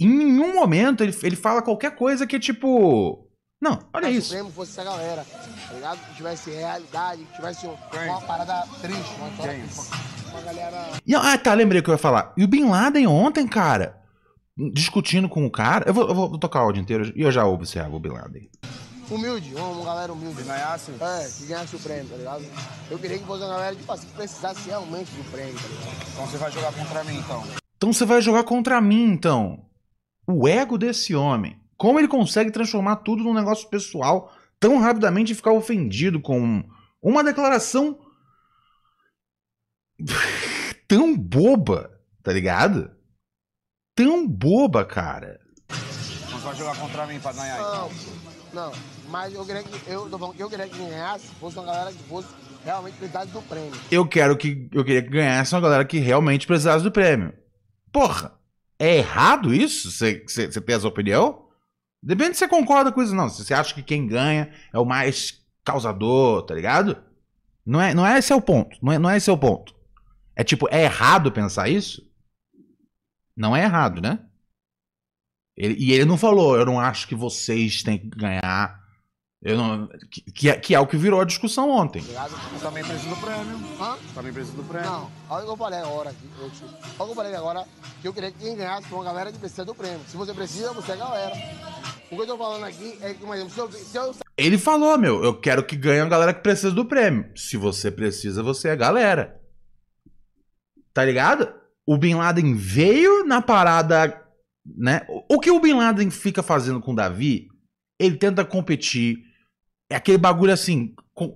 Em nenhum momento ele, ele fala qualquer coisa que é tipo. Não, olha Se o isso. fosse essa galera, tá ligado? Que tivesse realidade, que tivesse um- uma parada triste, uma história triste. Uma galera E, ah, tá, lembrei o que eu ia falar. E o Bin Laden ontem, cara, discutindo com o cara. Eu vou, eu vou tocar o áudio inteiro e eu já observo o Bin Laden. Humilde, uma, uma galera humilde. Se ganhasse, É, que ganhasse o prêmio, tá ligado? Eu queria que fosse uma galera, tipo assim, que precisasse realmente do prêmio, tá ligado? então você vai jogar contra mim, então. Então você vai jogar contra mim, então. O ego desse homem. Como ele consegue transformar tudo num negócio pessoal tão rapidamente e ficar ofendido com uma declaração tão boba, tá ligado? Tão boba, cara. Então você vai jogar contra mim pra ganhar, então. Não, não, mas eu queria que, eu tô falando que eu queria que ganhasse, fosse uma galera que fosse realmente precisasse do prêmio. Eu quero que eu queria que ganhasse uma galera que realmente precisasse do prêmio. Porra, é errado isso? Você tem essa opinião? Depende se você concorda com isso, não. Se você acha que quem ganha é o mais causador, tá ligado? Não é, não é esse é o ponto. Não é, não é esse é o ponto. É tipo, é errado pensar isso? Não é errado, né? Ele- e ele não falou, eu não acho que vocês têm que ganhar. Eu não, que, que é, que é o que virou a discussão ontem. Eu também preciso do prêmio. Hã? Também preciso do prêmio. Não, olha o que eu falei agora aqui. Eu, olha o que eu falei agora, que eu queria que quem ganhasse foi uma galera que precisa do prêmio. Se você precisa, você é a galera. O que eu tô falando aqui é que, por exemplo, se eu, se eu Ele falou, meu, eu quero que ganhe a galera que precisa do prêmio. Se você precisa, você é a galera. Tá ligado? O Bin Laden veio na parada, né? O o que o Bin Laden fica fazendo com o Davi, ele tenta competir. É aquele bagulho assim,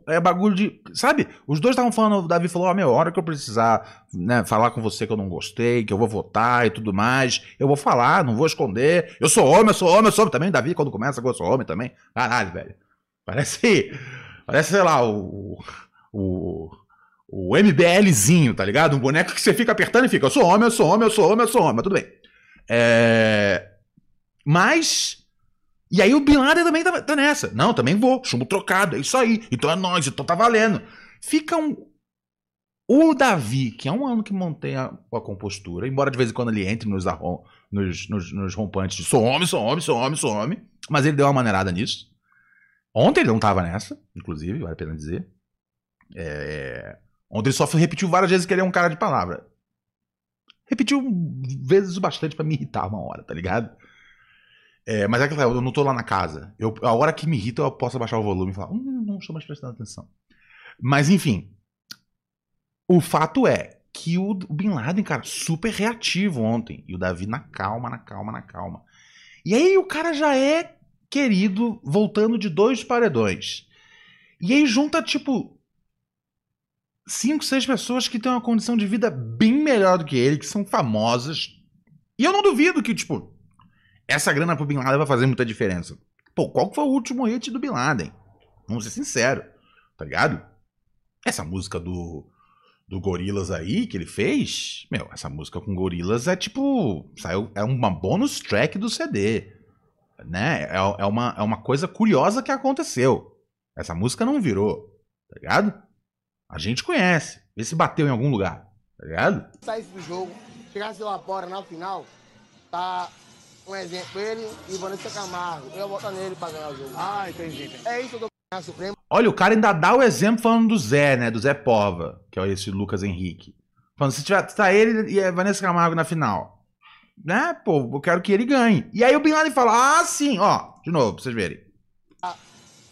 é bagulho de, sabe? Os dois estavam falando, o Davi falou, ó, meu, a hora que eu precisar, né, falar com você que eu não gostei, que eu vou votar e tudo mais, eu vou falar, não vou esconder. Eu sou homem, eu sou homem, eu sou homem também. Davi, quando começa, eu sou homem também. Caralho, velho. Parece, parece, sei lá, o, o, o MBLzinho, tá ligado? Um boneco que você fica apertando e fica, eu sou homem, eu sou homem, eu sou homem, eu sou homem, tudo bem. É... Mas E aí o Bin Laden também tá, tá nessa. Não, também vou. Chumbo trocado, é isso aí. Então é nóis, então tá valendo. Fica um. O Davi, que é um ano que mantém a, a compostura, embora de vez em quando ele entre nos, arrom, nos, nos, nos rompantes de sou homem, sou homem, sou homem, sou homem. Mas ele deu uma maneirada nisso. Ontem ele não tava nessa, inclusive, vale a pena dizer. É... Ontem ele só repetiu várias vezes que ele é um cara de palavra. Repetiu vezes o bastante para me irritar uma hora, tá ligado? É, mas é que eu não tô lá na casa. Eu, a hora que me irrita, eu posso abaixar o volume e falar, hum, não estou mais prestando atenção. Mas enfim. O fato é que o, Bin Laden, cara, super reativo ontem. E o Davi na calma, na calma, na calma. E aí o cara já é querido voltando de dois paredões. E aí junta, tipo, cinco, seis pessoas que têm uma condição de vida bem melhor do que ele, que são famosas. E eu não duvido que, tipo, essa grana pro Bin Laden vai fazer muita diferença. Pô, qual foi o último hit do Bin Laden? Vamos ser sinceros, tá ligado? Essa música do, do Gorilas aí que ele fez, meu, essa música com Gorilas é tipo, saiu, é uma bonus track do CD, né? É, é, uma, é uma coisa curiosa que aconteceu. Essa música não virou, tá ligado? A gente conhece, vê se bateu em algum lugar, tá ligado? Saísse do jogo, chegasse lá fora na final, tá um exemplo, ele e Vanessa Camargo. Eu botar nele pra ganhar o jogo. Ah, entendi. entendi. É isso que eu tô Supremo. Olha, o cara ainda dá o exemplo falando do Zé, né? Do Zé Pova, que é esse Lucas Henrique. Falando, se tiver, tá ele e a Vanessa Camargo na final. Né? Pô, eu quero que ele ganhe. E aí o Bin Laden fala, ah, sim, ó, de novo, pra vocês verem.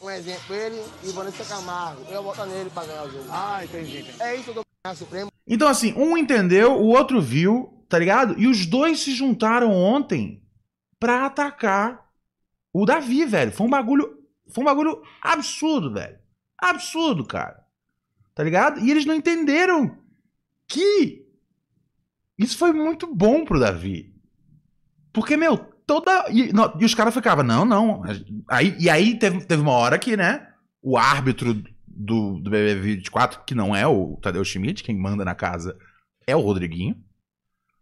Um exemplo, ele e Vanessa Camargo. Eu vou botar nele pra ganhar o jogo. Ah, entendi. entendi. É isso que eu tô Supremo. Então, assim, um entendeu, o outro viu, tá ligado? E os dois se juntaram ontem pra atacar o Davi, velho. Foi um bagulho. Foi um bagulho absurdo, velho. Absurdo, cara. Tá ligado? E eles não entenderam que isso foi muito bom pro Davi. Porque, meu, toda. E, não, e os caras ficavam, não, não. Aí, e aí teve, teve uma hora que, né? O árbitro do, do BB24, que não é o Tadeu Schmidt, quem manda na casa é o Rodriguinho,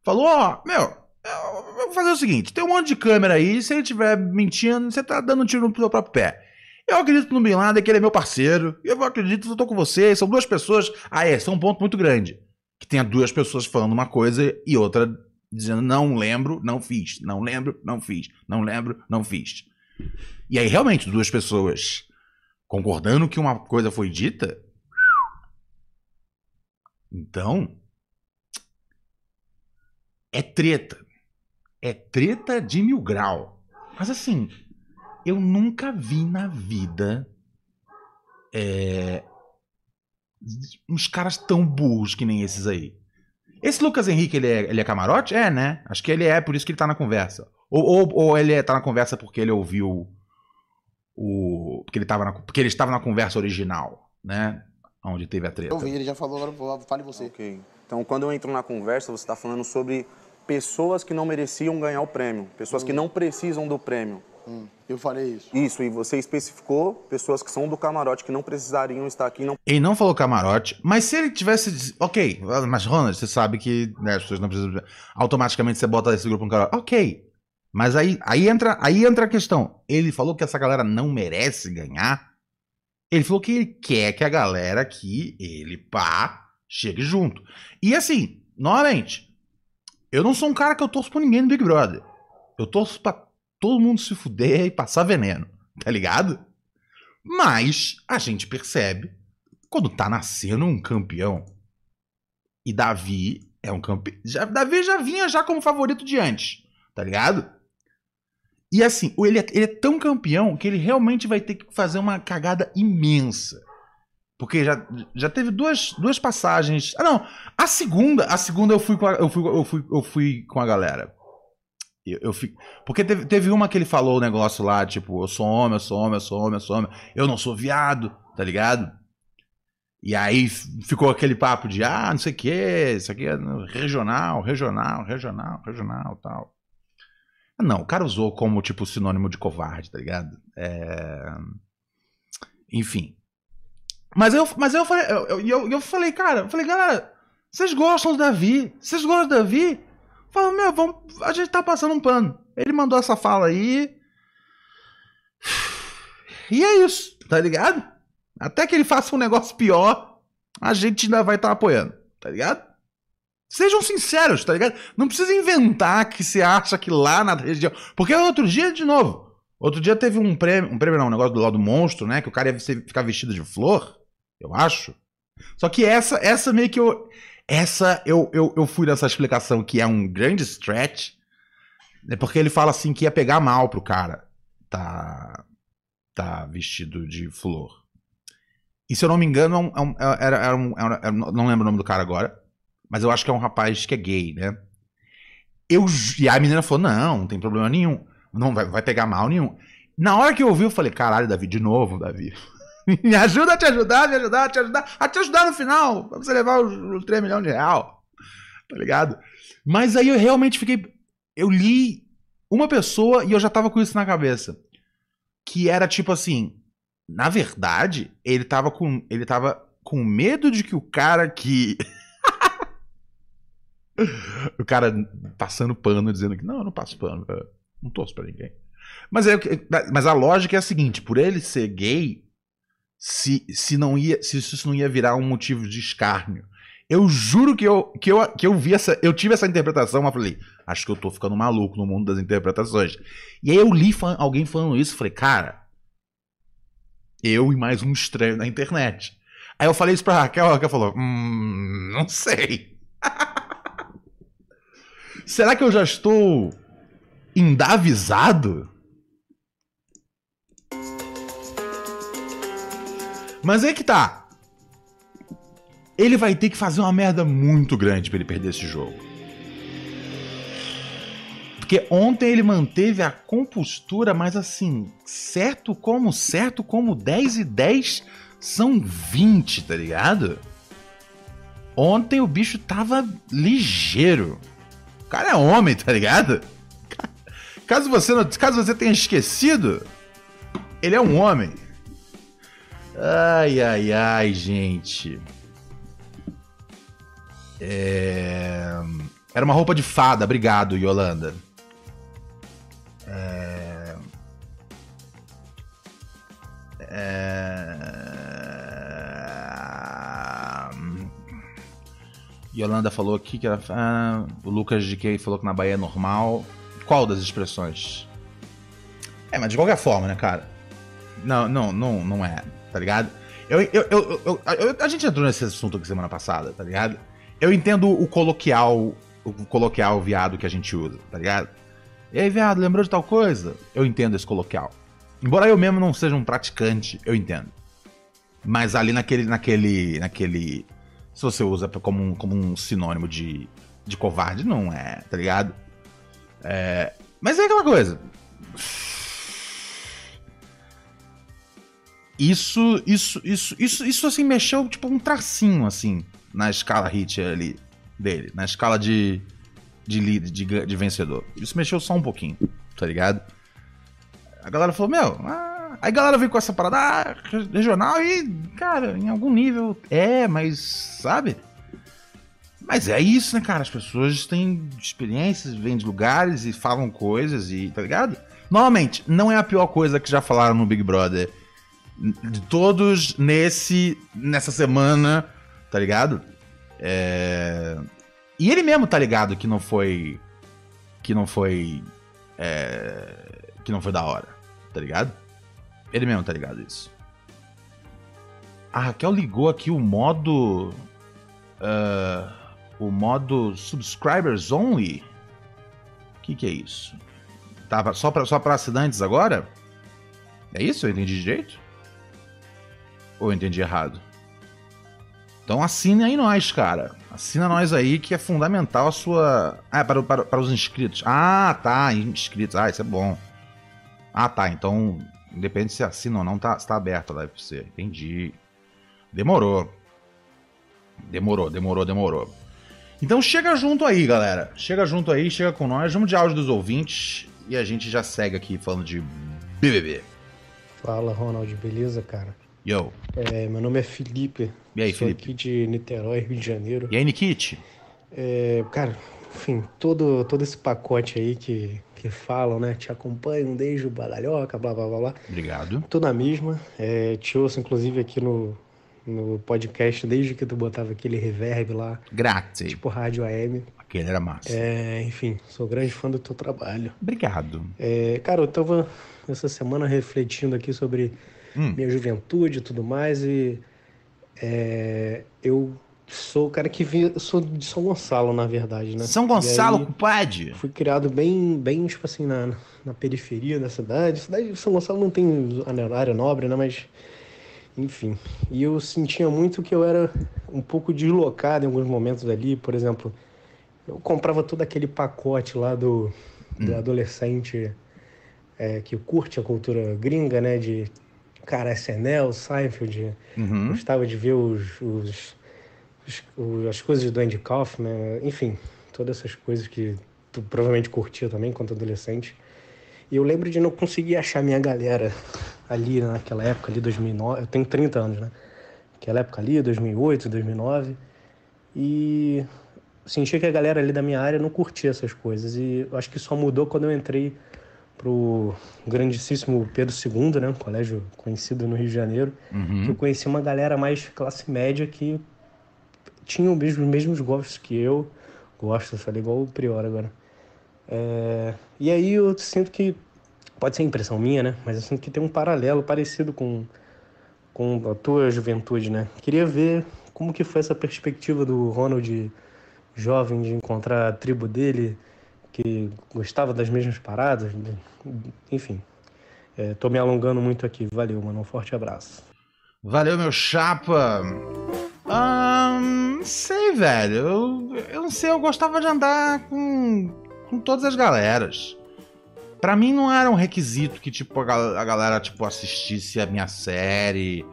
falou: Ó, oh, meu, vou fazer o seguinte: tem um monte de câmera aí, se ele estiver mentindo, você tá dando um tiro no seu próprio pé. Eu acredito no Bin Laden, que ele é meu parceiro. Eu acredito, eu tô com você. São duas pessoas. Ah, é, é um ponto muito grande. Que tenha duas pessoas falando uma coisa e outra dizendo não lembro, não fiz. Não lembro, não fiz. Não lembro, não fiz. E aí, realmente, duas pessoas concordando que uma coisa foi dita. Então. É treta é treta de mil grau. Mas assim, eu nunca vi na vida é, uns caras tão burros que nem esses aí. Esse Lucas Henrique, ele é, ele é camarote? É, né? Acho que ele é, por isso que ele tá na conversa. Ou, ou, ou ele é, tá na conversa porque ele ouviu o. Porque ele, tava na, porque ele estava na conversa original, né? Onde teve a treta. Eu vi, ele já falou, agora fale você. Ok. Então, quando eu entro na conversa, você está falando sobre pessoas que não mereciam ganhar o prêmio, pessoas hum. que não precisam do prêmio. Hum, eu falei isso. Isso, e você especificou pessoas que são do camarote, que não precisariam estar aqui. Não... Ele não falou camarote, mas se ele tivesse. Ok, mas Ronald, você sabe que né, as pessoas não precisam. Automaticamente você bota esse grupo no camarote. Ok. Mas aí, aí, entra, aí entra a questão. Ele falou que essa galera não merece ganhar. Ele falou que ele quer que a galera aqui, ele, pá, chegue junto. E assim, novamente, eu não sou um cara que eu torço pra ninguém no Big Brother. Eu torço pra todo mundo se fuder e passar veneno, tá ligado? Mas a gente percebe quando tá nascendo um campeão. E Davi é um campeão. Davi já vinha já como favorito de antes, tá ligado? E assim, ele é, ele é tão campeão que ele realmente vai ter que fazer uma cagada imensa. Porque já, já teve duas, duas passagens. Ah, não. A segunda, a segunda eu fui com a, eu fui, eu fui, eu fui com a galera. Eu, eu fui, porque teve, teve uma que ele falou o negócio lá, tipo, eu sou homem, eu sou homem, eu sou homem, eu sou homem. Eu não sou viado, tá ligado? E aí ficou aquele papo de, ah, não sei o que, isso aqui é regional, regional, regional, regional, tal. Não, o cara usou como, tipo, sinônimo de covarde, tá ligado? É... Enfim. Mas eu, mas eu falei, eu, eu, eu falei, cara, eu falei, galera, vocês gostam do Davi? Vocês gostam do Davi? Fala, meu, vamos, a gente tá passando um pano. Ele mandou essa fala aí. E é isso, tá ligado? Até que ele faça um negócio pior, a gente ainda vai estar apoiando, tá ligado? Sejam sinceros, tá ligado? Não precisa inventar que você acha que lá na região. Porque outro dia, de novo. Outro dia teve um prêmio. Um prêmio não, um negócio do lado do monstro, né? Que o cara ia ficar vestido de flor. Eu acho. Só que essa, essa meio que eu. Essa eu, eu, eu fui nessa explicação que é um grande stretch. É porque ele fala assim que ia pegar mal pro cara. Tá. Tá vestido de flor. E se eu não me engano, é um- é um- era, era um, era- não lembro o nome do cara agora. Mas eu acho que é um rapaz que é gay, né? Eu, e a menina falou: não, não tem problema nenhum. Não vai, vai pegar mal nenhum. Na hora que eu ouvi, eu falei: caralho, Davi, de novo, Davi. me ajuda a te ajudar, me ajudar, te ajudar, a te ajudar no final, pra você levar os, os 3 milhões de real. Tá ligado? Mas aí eu realmente fiquei. Eu li uma pessoa e eu já tava com isso na cabeça. Que era tipo assim. Na verdade, ele tava com. Ele tava com medo de que o cara que. o cara passando pano, dizendo que não, eu não passo pano, não torço pra ninguém. Mas, é, mas a lógica é a seguinte: por ele ser gay, se, se, não ia, se isso não ia virar um motivo de escárnio. Eu juro que eu, que eu, que eu vi essa. Eu tive essa interpretação, mas falei, acho que eu tô ficando maluco no mundo das interpretações. E aí eu li fan- alguém falando isso, falei, cara, eu e mais um estranho na internet. Aí eu falei isso pra Raquel, a Raquel falou, hum, não sei. Será que eu já estou endavisado? Mas aí que tá. Ele vai ter que fazer uma merda muito grande pra ele perder esse jogo. Porque ontem ele manteve a compostura, mas assim, certo como certo, como 10 e 10 são 20, tá ligado? Ontem o bicho tava ligeiro. O cara é homem, tá ligado? Caso você, não, caso você tenha esquecido, ele é um homem. Ai, ai, ai, gente. É... Era uma roupa de fada, obrigado, Yolanda. É... É... Yolanda falou aqui que era. Ah, o Lucas de Kay falou que na Bahia é normal. Qual das expressões? É, mas de qualquer forma, né, cara? Não, não, não, não é, tá ligado? Eu, eu, eu, eu- a gente entrou nesse assunto aqui semana passada, tá ligado? Eu entendo o coloquial, o coloquial viado que a gente usa, tá ligado? E aí, viado, lembrou de tal coisa? Eu entendo esse coloquial. Embora eu mesmo não seja um praticante, eu entendo. Mas ali naquele, naquele, naquele, se você usa como um, como um sinônimo de, de covarde, não é, tá ligado? É, mas é aquela coisa. Isso, isso, isso, isso, isso assim mexeu tipo um tracinho assim na escala hit ali dele, na escala de de líder, de, de vencedor. Isso mexeu só um pouquinho, tá ligado? A galera falou, meu, ah... aí a galera veio com essa parada ah, regional e, cara, em algum nível é, mas sabe? Mas é isso, né, cara? As pessoas têm experiências, vêm de lugares e falam coisas e, tá ligado? Normalmente, não é a pior coisa que já falaram no Big Brother. De todos nesse nessa semana, tá ligado? É... E ele mesmo tá ligado que não foi que não foi é, que não foi da hora, tá ligado? Ele mesmo tá ligado isso. A Raquel ligou aqui o modo ah, o modo subscribers only. O que que é isso? Tava só pra, só pra assinantes agora? É isso? Eu entendi direito? Ou eu entendi errado? Então assine aí nós, cara. Assina nós aí que é fundamental a sua. Ah, é para, para, para os inscritos. Ah, tá. Inscritos. Ah, isso é bom. Ah, tá. Então, independente se assina ou não, tá, tá aberto a live pra você. Entendi. Demorou. Demorou, demorou, demorou. Então chega junto aí, galera. Chega junto aí, chega com nós. Vamos de áudio dos ouvintes. E a gente já segue aqui falando de BBB. Fala, Ronald, beleza, cara? Yo. É, meu nome é Felipe. E aí, sou Felipe? aqui de Niterói, Rio de Janeiro. E aí, Nikit? É, cara, enfim, todo, todo esse pacote aí que, que falam, né? Te acompanham desde o Badalhoca, blá blá blá blá. Obrigado. Tô na mesma. É, te ouço, inclusive, aqui no, no podcast desde que tu botava aquele reverb lá, Grazie. tipo rádio AM. Aquele era massa. É, enfim, sou grande fã do teu trabalho. Obrigado. É, cara, eu tava essa semana refletindo aqui sobre Hum. minha juventude e tudo mais e é, eu sou o cara que vi, sou de São Gonçalo, na verdade, né? São Gonçalo, compadre. fui criado bem, bem tipo assim, na, na periferia da cidade. Cidade de São Gonçalo não tem área nobre, né? Mas, enfim. E eu sentia muito que eu era um pouco deslocado em alguns momentos ali. Por exemplo, eu comprava todo aquele pacote lá do, do adolescente é, que curte a cultura gringa, né? De, cara, SNL, Seinfeld. Uhum. Gostava de ver os, os, os- as coisas do Andy Kaufman, enfim, todas essas coisas que tu provavelmente curtia também quando adolescente. E eu lembro de não conseguir achar minha galera ali naquela época, ali 2009, eu tenho 30 anos, né? Aquela época ali, 2008, 2009. E sentia que a galera ali da minha área não curtia essas coisas. E eu acho que só mudou quando eu entrei pro grandíssimo Pedro II, né? Um colégio conhecido no Rio de Janeiro que eu conheci uma galera mais classe média que tinha os mesmos, os mesmos gostos que eu. Gosto, falei igual o Prior agora. É, E aí eu sinto que, pode ser impressão minha, né? Mas eu sinto que tem um paralelo parecido com, com a tua juventude, né? Queria ver como que foi essa perspectiva do Ronald jovem de encontrar a tribo dele, que gostava das mesmas paradas, enfim. É, tô me alongando muito aqui. Valeu, mano. Um forte abraço. Valeu, meu chapa. Não sei, velho. Eu, eu não sei, eu gostava de andar com, com todas as galeras. Pra mim não era um requisito que, tipo, a, a galera, tipo, assistisse a minha série,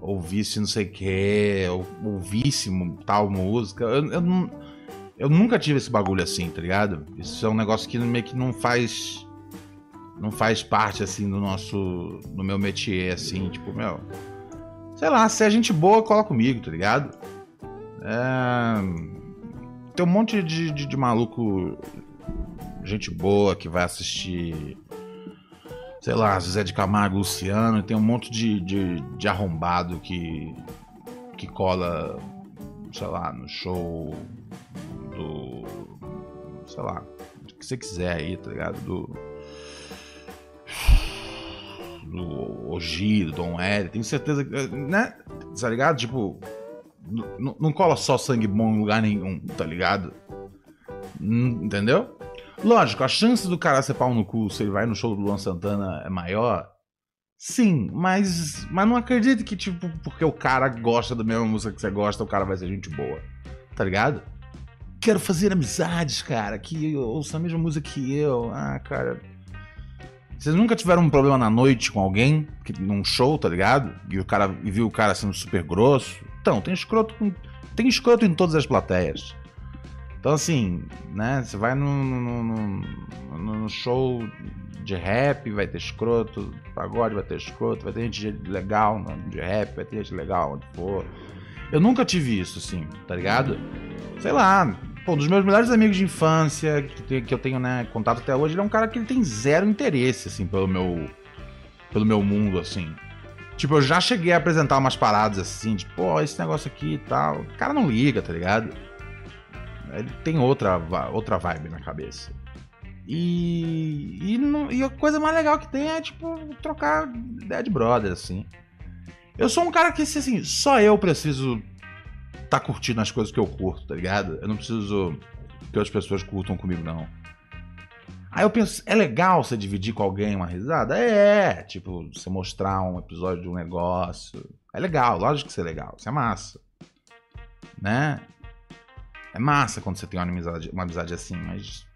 ouvisse não sei o quê, ou, ouvisse tal música. Eu, eu, não- eu nunca tive esse bagulho assim, tá ligado? Isso é um negócio que meio que não faz. Não faz parte, assim, do nosso. do meu métier, assim, tipo, meu. Sei lá, se é gente boa, cola comigo, tá ligado? É... Tem um monte de, de, de maluco, gente boa que vai assistir, sei lá, Zé de Camargo, Luciano, tem um monte de, de, de arrombado que, que cola, sei lá, no show do. sei lá, o que você quiser aí, tá ligado? Do do Ogi, do Dom L, tenho certeza que, né? Tá ligado? Tipo, não cola só sangue bom em lugar nenhum, tá ligado? Hum, Entendeu? Lógico, a chance do cara ser pau no cu se ele vai no show do Luan Santana é maior. Sim, mas, mas não acredito que, tipo, porque o cara gosta da mesma música que você gosta, o cara vai ser gente boa. Tá ligado? Quero fazer amizades, cara, que ouçam a mesma música que eu. Ah, cara, vocês nunca tiveram um problema na noite com alguém, que, num show, tá ligado? E o cara e viu o cara sendo super grosso? Então, tem escroto, tem escroto em todas as plateias. Então, assim, né? Você vai no show de rap, vai ter escroto, pagode vai ter escroto, vai ter gente legal de rap, vai ter gente legal onde for. Eu nunca tive isso, assim, tá ligado? Sei lá, um dos meus melhores amigos de infância, que, eu tenho, né, contato até hoje, ele é um cara que ele tem zero interesse, assim, pelo meu. pelo meu mundo, assim. Tipo, eu já cheguei a apresentar umas paradas assim, tipo, esse negócio aqui e tal. O cara não liga, tá ligado? Ele tem outra, outra vibe na cabeça. E, e, não- e a coisa mais legal que tem é, tipo, trocar ideia de brother, assim. Eu sou um cara que, assim, só eu preciso tá curtindo as coisas que eu curto, tá ligado? Eu não preciso que outras pessoas curtam comigo, não. Aí eu penso, é legal você dividir com alguém uma risada? É, tipo, você mostrar um episódio de um negócio. É legal, lógico que isso é legal, isso é massa. Né? É massa quando você tem uma amizade, uma amizade assim, mas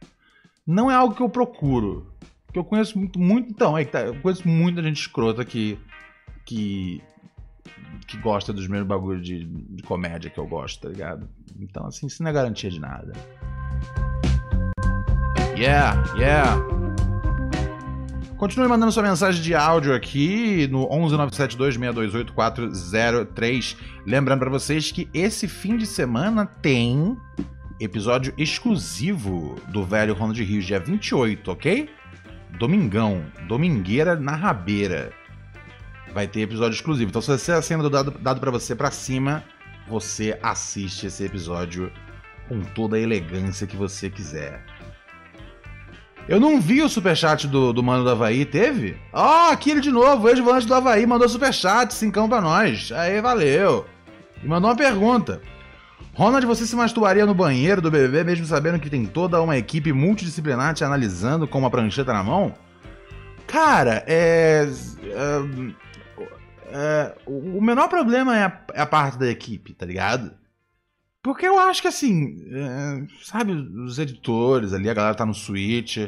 não é algo que eu procuro. Porque eu conheço muito, muito. Então, é que tá, eu conheço muita gente escrota que. que. Que gosta dos mesmos bagulhos de, de comédia que eu gosto, tá ligado? Então, assim, isso não é garantia de nada. Yeah, yeah. Continue mandando sua mensagem de áudio aqui no 11972-628-403. Lembrando pra vocês que esse fim de semana tem episódio exclusivo do velho Ronald Rios, dia 28, ok? Domingão, domingueira na rabeira. Vai ter episódio exclusivo. Então, se você acenda do dado, dado para você para cima, você assiste esse episódio com toda a elegância que você quiser. Eu não vi o superchat do, do Mano do Havaí, teve? Ó, oh, aqui ele de novo, o ex-volante do Havaí mandou superchat, cincão pra nós. Aí, valeu. E mandou uma pergunta. Ronald, você se masturbaria no banheiro do BBB mesmo sabendo que tem toda uma equipe multidisciplinar te analisando com uma prancheta na mão? Cara, é. é, é o menor problema é a, é a, parte da equipe, tá ligado? Porque eu acho que assim, é, sabe, os editores ali, a galera tá no Switch,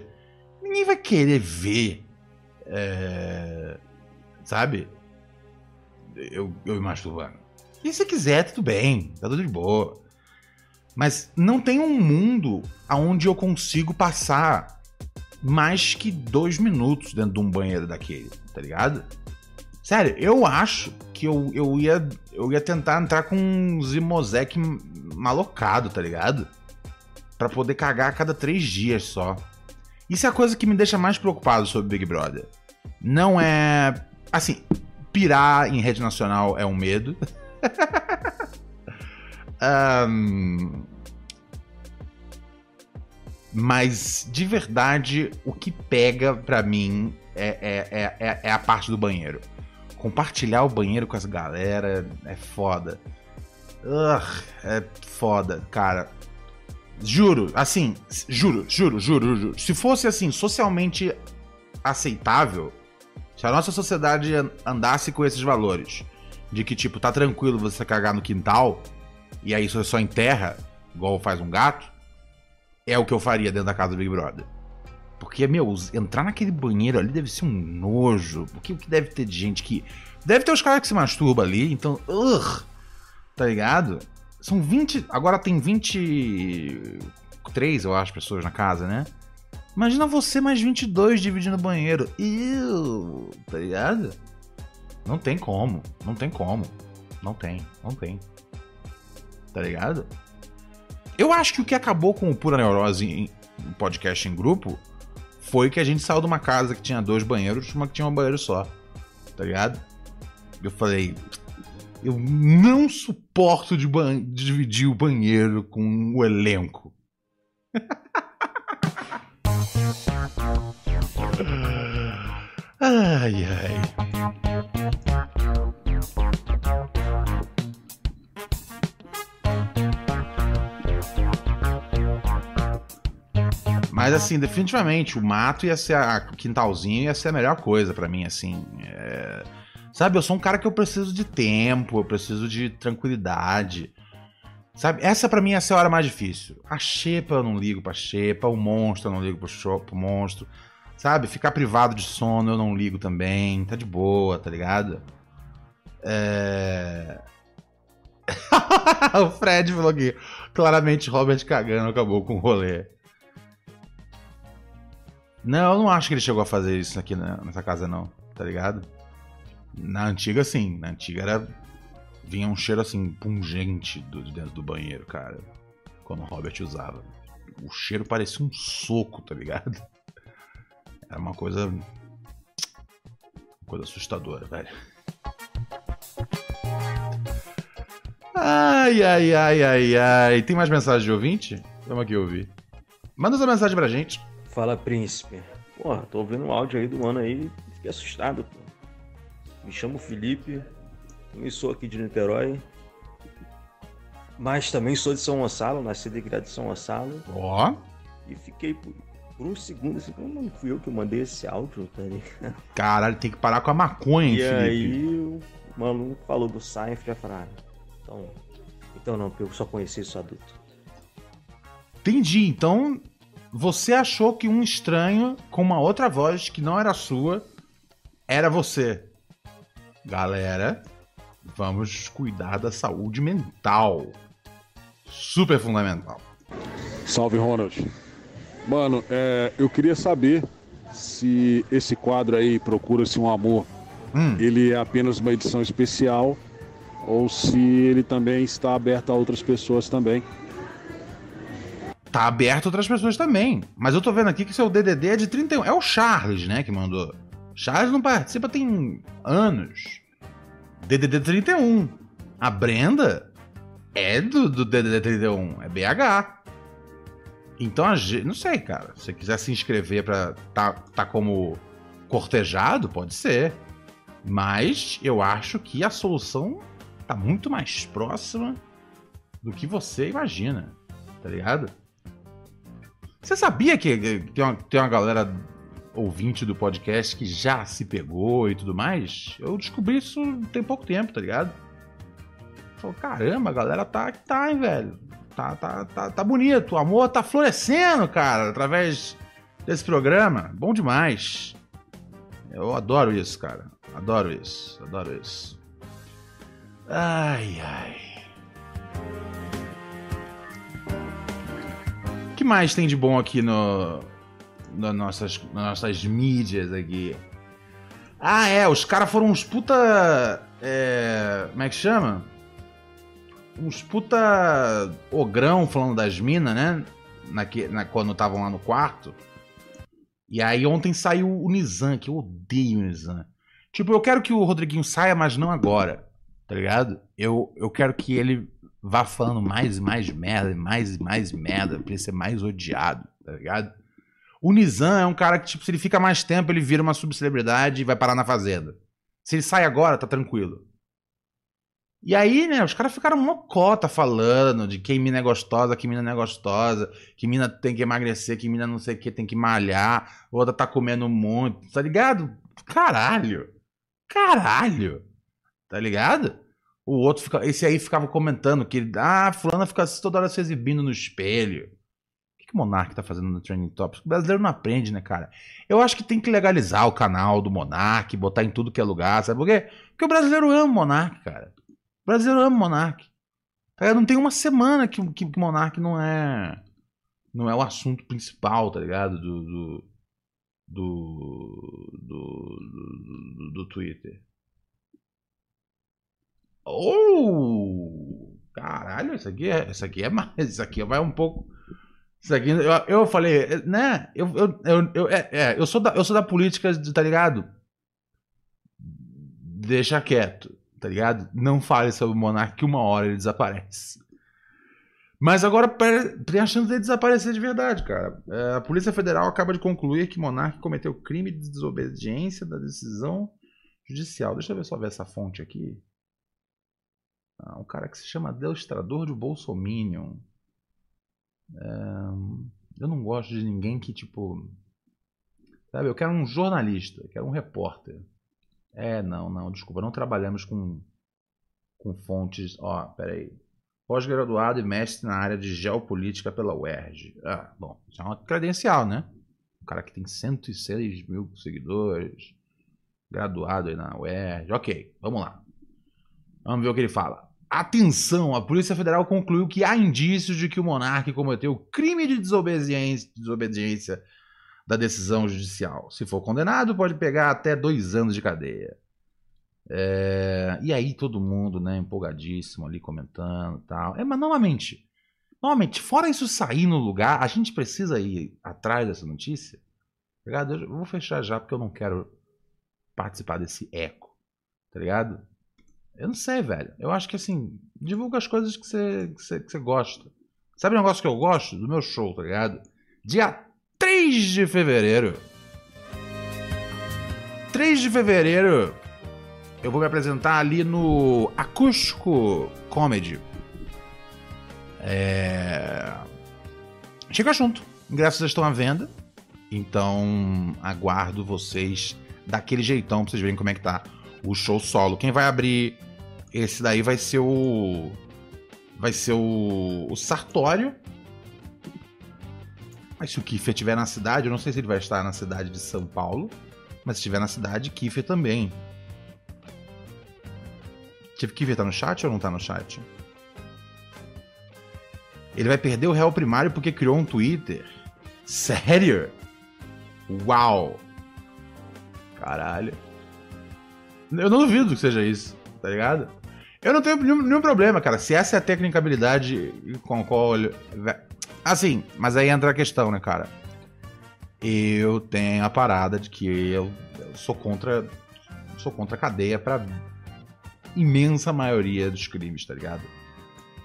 ninguém vai querer ver, é, sabe? Eu, eu me masturbando. E se quiser, tudo bem, tá tudo de boa. Mas não tem um mundo onde eu consigo passar mais que dois minutos dentro de um banheiro daquele, tá ligado? Sério, eu acho que eu, eu, ia, eu ia tentar entrar com um Zimosec malocado, tá ligado? Pra poder cagar a cada três dias só. Isso é a coisa que me deixa mais preocupado sobre Big Brother. Não é. Assim, pirar em rede nacional é um medo. um, mas, de verdade, o que pega pra mim é, é, é, é, a parte do banheiro. Compartilhar o banheiro com as galera é foda. Ugh, é foda, cara. Juro, assim, juro, juro, juro, juro. Se fosse assim, socialmente aceitável, se a nossa sociedade andasse com esses valores, de que, tipo, tá tranquilo você cagar no quintal, e aí você só enterra, igual faz um gato, é o que eu faria dentro da casa do Big Brother. Porque, meu, entrar naquele banheiro ali deve ser um nojo. Porque o que deve ter de gente que. Deve ter os caras que se masturbam ali, então. Tá ligado? São 20. Agora tem 23, eu acho, pessoas na casa, né? Imagina você mais 22 dividindo o banheiro. Iu, tá ligado? Não tem como. Não tem como. Não tem. Não tem. Tá ligado? Eu acho que o que acabou com o Pura Neurose em podcast em grupo foi que a gente saiu de uma casa que tinha dois banheiros, uma que tinha um banheiro só. Tá ligado? Eu falei, eu não suporto de, dividir o banheiro com o elenco. ai, ai. Mas assim, definitivamente, o mato ia ser a, o quintalzinho ia ser a melhor coisa para mim, assim. É... Sabe, eu sou um cara que eu preciso de tempo, eu preciso de tranquilidade. Sabe, essa para mim ia ser a hora mais difícil. A xepa eu não ligo pra xepa, o monstro eu não ligo pro, show, pro monstro. Sabe, ficar privado de sono eu não ligo também, tá de boa, tá ligado? É... o Fred falou aqui, claramente Robert cagando acabou com o rolê. Não, eu não acho que ele chegou a fazer isso aqui nessa casa, não. Tá ligado? Na antiga, sim. Na antiga era. Vinha um cheiro assim, pungente do, de dentro do banheiro, cara. Quando o Robert usava. O cheiro parecia um soco, tá ligado? Era uma coisa. Uma coisa assustadora, velho. Ai, ai, ai, ai, ai. Tem mais mensagem de ouvinte? Vamos aqui ouvir. Manda essa mensagem pra gente. Fala, príncipe. Porra, tô ouvindo um áudio aí do mano aí, fiquei assustado, pô. Me chamo Felipe, também sou aqui de Niterói. Mas também sou de São Gonçalo, nasci e criado em São Gonçalo. Ó. Oh. E fiquei por, por um segundo assim, não fui eu que mandei esse áudio, tá ligado? Caralho, tem que parar com a maconha, e Felipe. E aí o maluco falou do Seinfeld, já falaram, ah, então, então não, porque eu só conheci isso adulto. Entendi, então você achou que um estranho com uma outra voz que não era sua era você. Galera, vamos cuidar da saúde mental. Super fundamental. Salve, Ronald. Mano, é, eu queria saber se esse quadro aí, Procura-se um Amor, hum. ele é apenas uma edição especial ou se ele também está aberto a outras pessoas também. Tá aberto outras pessoas também. Mas eu tô vendo aqui que seu DDD é de 31. É o Charles, né, que mandou. Charles não participa tem anos. DDD 31. A Brenda é do, do DDD 31. É BH. Então, a gente, não sei, cara. Se você quiser se inscrever pra tá, tá como cortejado, pode ser. Mas eu acho que a solução tá muito mais próxima do que você imagina. Tá ligado? Você sabia que tem uma, tem uma galera ouvinte do podcast que já se pegou e tudo mais? Eu descobri isso tem pouco tempo, tá ligado? Falei, caramba, a galera tá que tá, hein, velho. Tá, tá, tá, tá bonito. O amor tá florescendo, cara, através desse programa. Bom demais. Eu adoro isso, cara. Adoro isso. Adoro isso. Ai, ai. Que mais tem de bom aqui no, no nossas, nas nossas mídias aqui? Ah, é. Os caras foram uns puta. É, como é que chama? Uns puta ogrão falando das minas, né? Na, na, quando estavam lá no quarto. E aí ontem saiu o Nizam, que eu odeio o Nizam. Tipo, eu quero que o Rodriguinho saia, mas não agora. Tá ligado? Eu, eu quero que ele vá falando mais e mais merda, mais e mais merda, pra ele ser mais odiado, tá ligado? O Nizam é um cara que, tipo, se ele fica mais tempo, ele vira uma subcelebridade e vai parar na fazenda. Se ele sai agora, tá tranquilo. E aí, né, os caras ficaram mocota falando de que mina é gostosa, que mina não é gostosa, que mina tem que emagrecer, que mina não sei o que, tem que malhar, outra tá comendo muito, tá ligado? Caralho! Caralho! Tá ligado? O outro fica, esse aí ficava comentando que ah, fulana fica toda hora se exibindo no espelho. O que, que o Monark tá fazendo no Trending Topics? O brasileiro não aprende, né, cara? Eu acho que tem que legalizar o canal do Monark, botar em tudo que é lugar, sabe por quê? Porque o brasileiro ama o Monark, cara. O brasileiro ama o Monark. Cara, não tem uma semana que, que, que o Monark não é não é o assunto principal, tá ligado? Do do, do, do, do, do Twitter. Oh! Caralho, isso aqui é, isso aqui é mais, isso aqui vai um pouco. Isso aqui, eu, eu falei, né? Eu, eu, eu, eu, é, é, eu, sou da, eu sou da política, tá ligado? Deixa quieto, tá ligado? Não fale sobre o monarca que uma hora ele desaparece. Mas agora tem a chance de desaparecer de verdade, cara. É, a Polícia Federal acaba de concluir que Monarque cometeu crime de desobediência da decisão judicial. Deixa eu ver só ver essa fonte aqui. Ah, um cara que se chama Deustrador de Bolsominion. É, eu não gosto de ninguém que, tipo. Sabe, eu quero um jornalista, quero um repórter. É, não, não, desculpa, não trabalhamos com, com fontes. Ó, peraí. Pós-graduado e mestre na área de geopolítica pela UERJ. Ah, bom, isso é uma credencial, né? Um cara que tem 106 mil seguidores, graduado aí na UERJ. Ok, vamos lá. Vamos ver o que ele fala. Atenção, a Polícia Federal concluiu que há indícios de que o monarca cometeu crime de desobediência, desobediência da decisão judicial. Se for condenado, pode pegar até dois anos de cadeia. É... E aí todo mundo, né, empolgadíssimo ali comentando e tal. É, mas novamente, novamente, fora isso sair no lugar, a gente precisa ir atrás dessa notícia. Tá? Eu vou fechar já porque eu não quero participar desse eco. Tá ligado? Eu não sei, velho. Eu acho que assim, divulga as coisas que você, que você, que gosta. Sabe um negócio que eu gosto? Do meu show, tá ligado? Dia 3 de fevereiro. 3 de fevereiro eu vou me apresentar ali no Acústico Comedy. É... Chega junto. Ingressos estão à venda. Então aguardo vocês daquele jeitão pra vocês verem como é que tá o show solo. Quem vai abrir esse daí vai ser o. Vai ser o, o Sartório. Mas se o Kiffer estiver na cidade, eu não sei se ele vai estar na cidade de São Paulo. Mas se estiver na cidade, Kiffer também. Kiffer tá no chat ou não tá no chat? Ele vai perder o réu primário porque criou um Twitter. Sério? Uau! Caralho. Eu não duvido que seja isso, tá ligado? Eu não tenho nenhum, nenhum problema, cara. Se essa é a tecnicabilidade com a qual. Assim, mas aí entra a questão, né, cara? Eu tenho a parada de que eu, eu sou contra. Sou contra a cadeia pra imensa maioria dos crimes, tá ligado?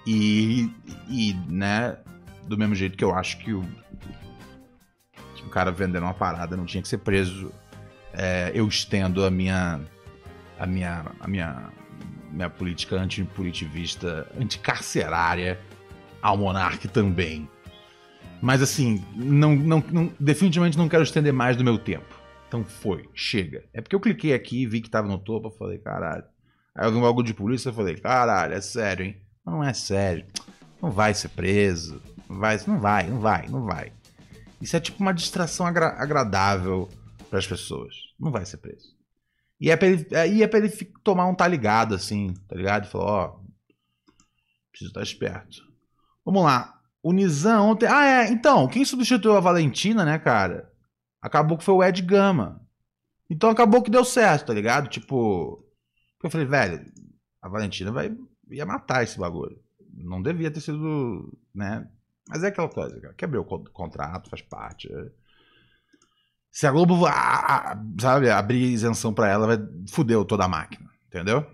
E, e, né, do mesmo jeito que eu acho que o, que o cara vendendo uma parada não tinha que ser preso, é, eu estendo a minha, a minha, a minha, minha política antipolitivista, anticarcerária ao monarca também. Mas assim, não, não, não, definitivamente não quero estender mais do meu tempo. Então foi, chega. É porque eu cliquei aqui, vi que tava no topo, falei, caralho. Aí eu vi um bagulho de polícia, falei, caralho, é sério, hein? Não é sério. Não vai ser preso. Não vai, não vai, não vai, não vai. Isso é tipo uma distração agra agradável para as pessoas. Não vai ser preso. E é pra ele, aí é pra ele tomar um tá ligado, assim, tá ligado? E falar, ó, preciso estar esperto. Vamos lá. O Nizam ontem. Ah, é. Então, quem substituiu a Valentina, né, cara? Acabou que foi o Ed Gama. Então acabou que deu certo, tá ligado? Tipo. Eu falei, velho, a Valentina vai ia matar esse bagulho. Não devia ter sido, né? Mas é aquela coisa, cara. Quebrou o contrato, faz parte. Se a Globo, sabe, abrir isenção para ela, vai fudeu toda a máquina, entendeu?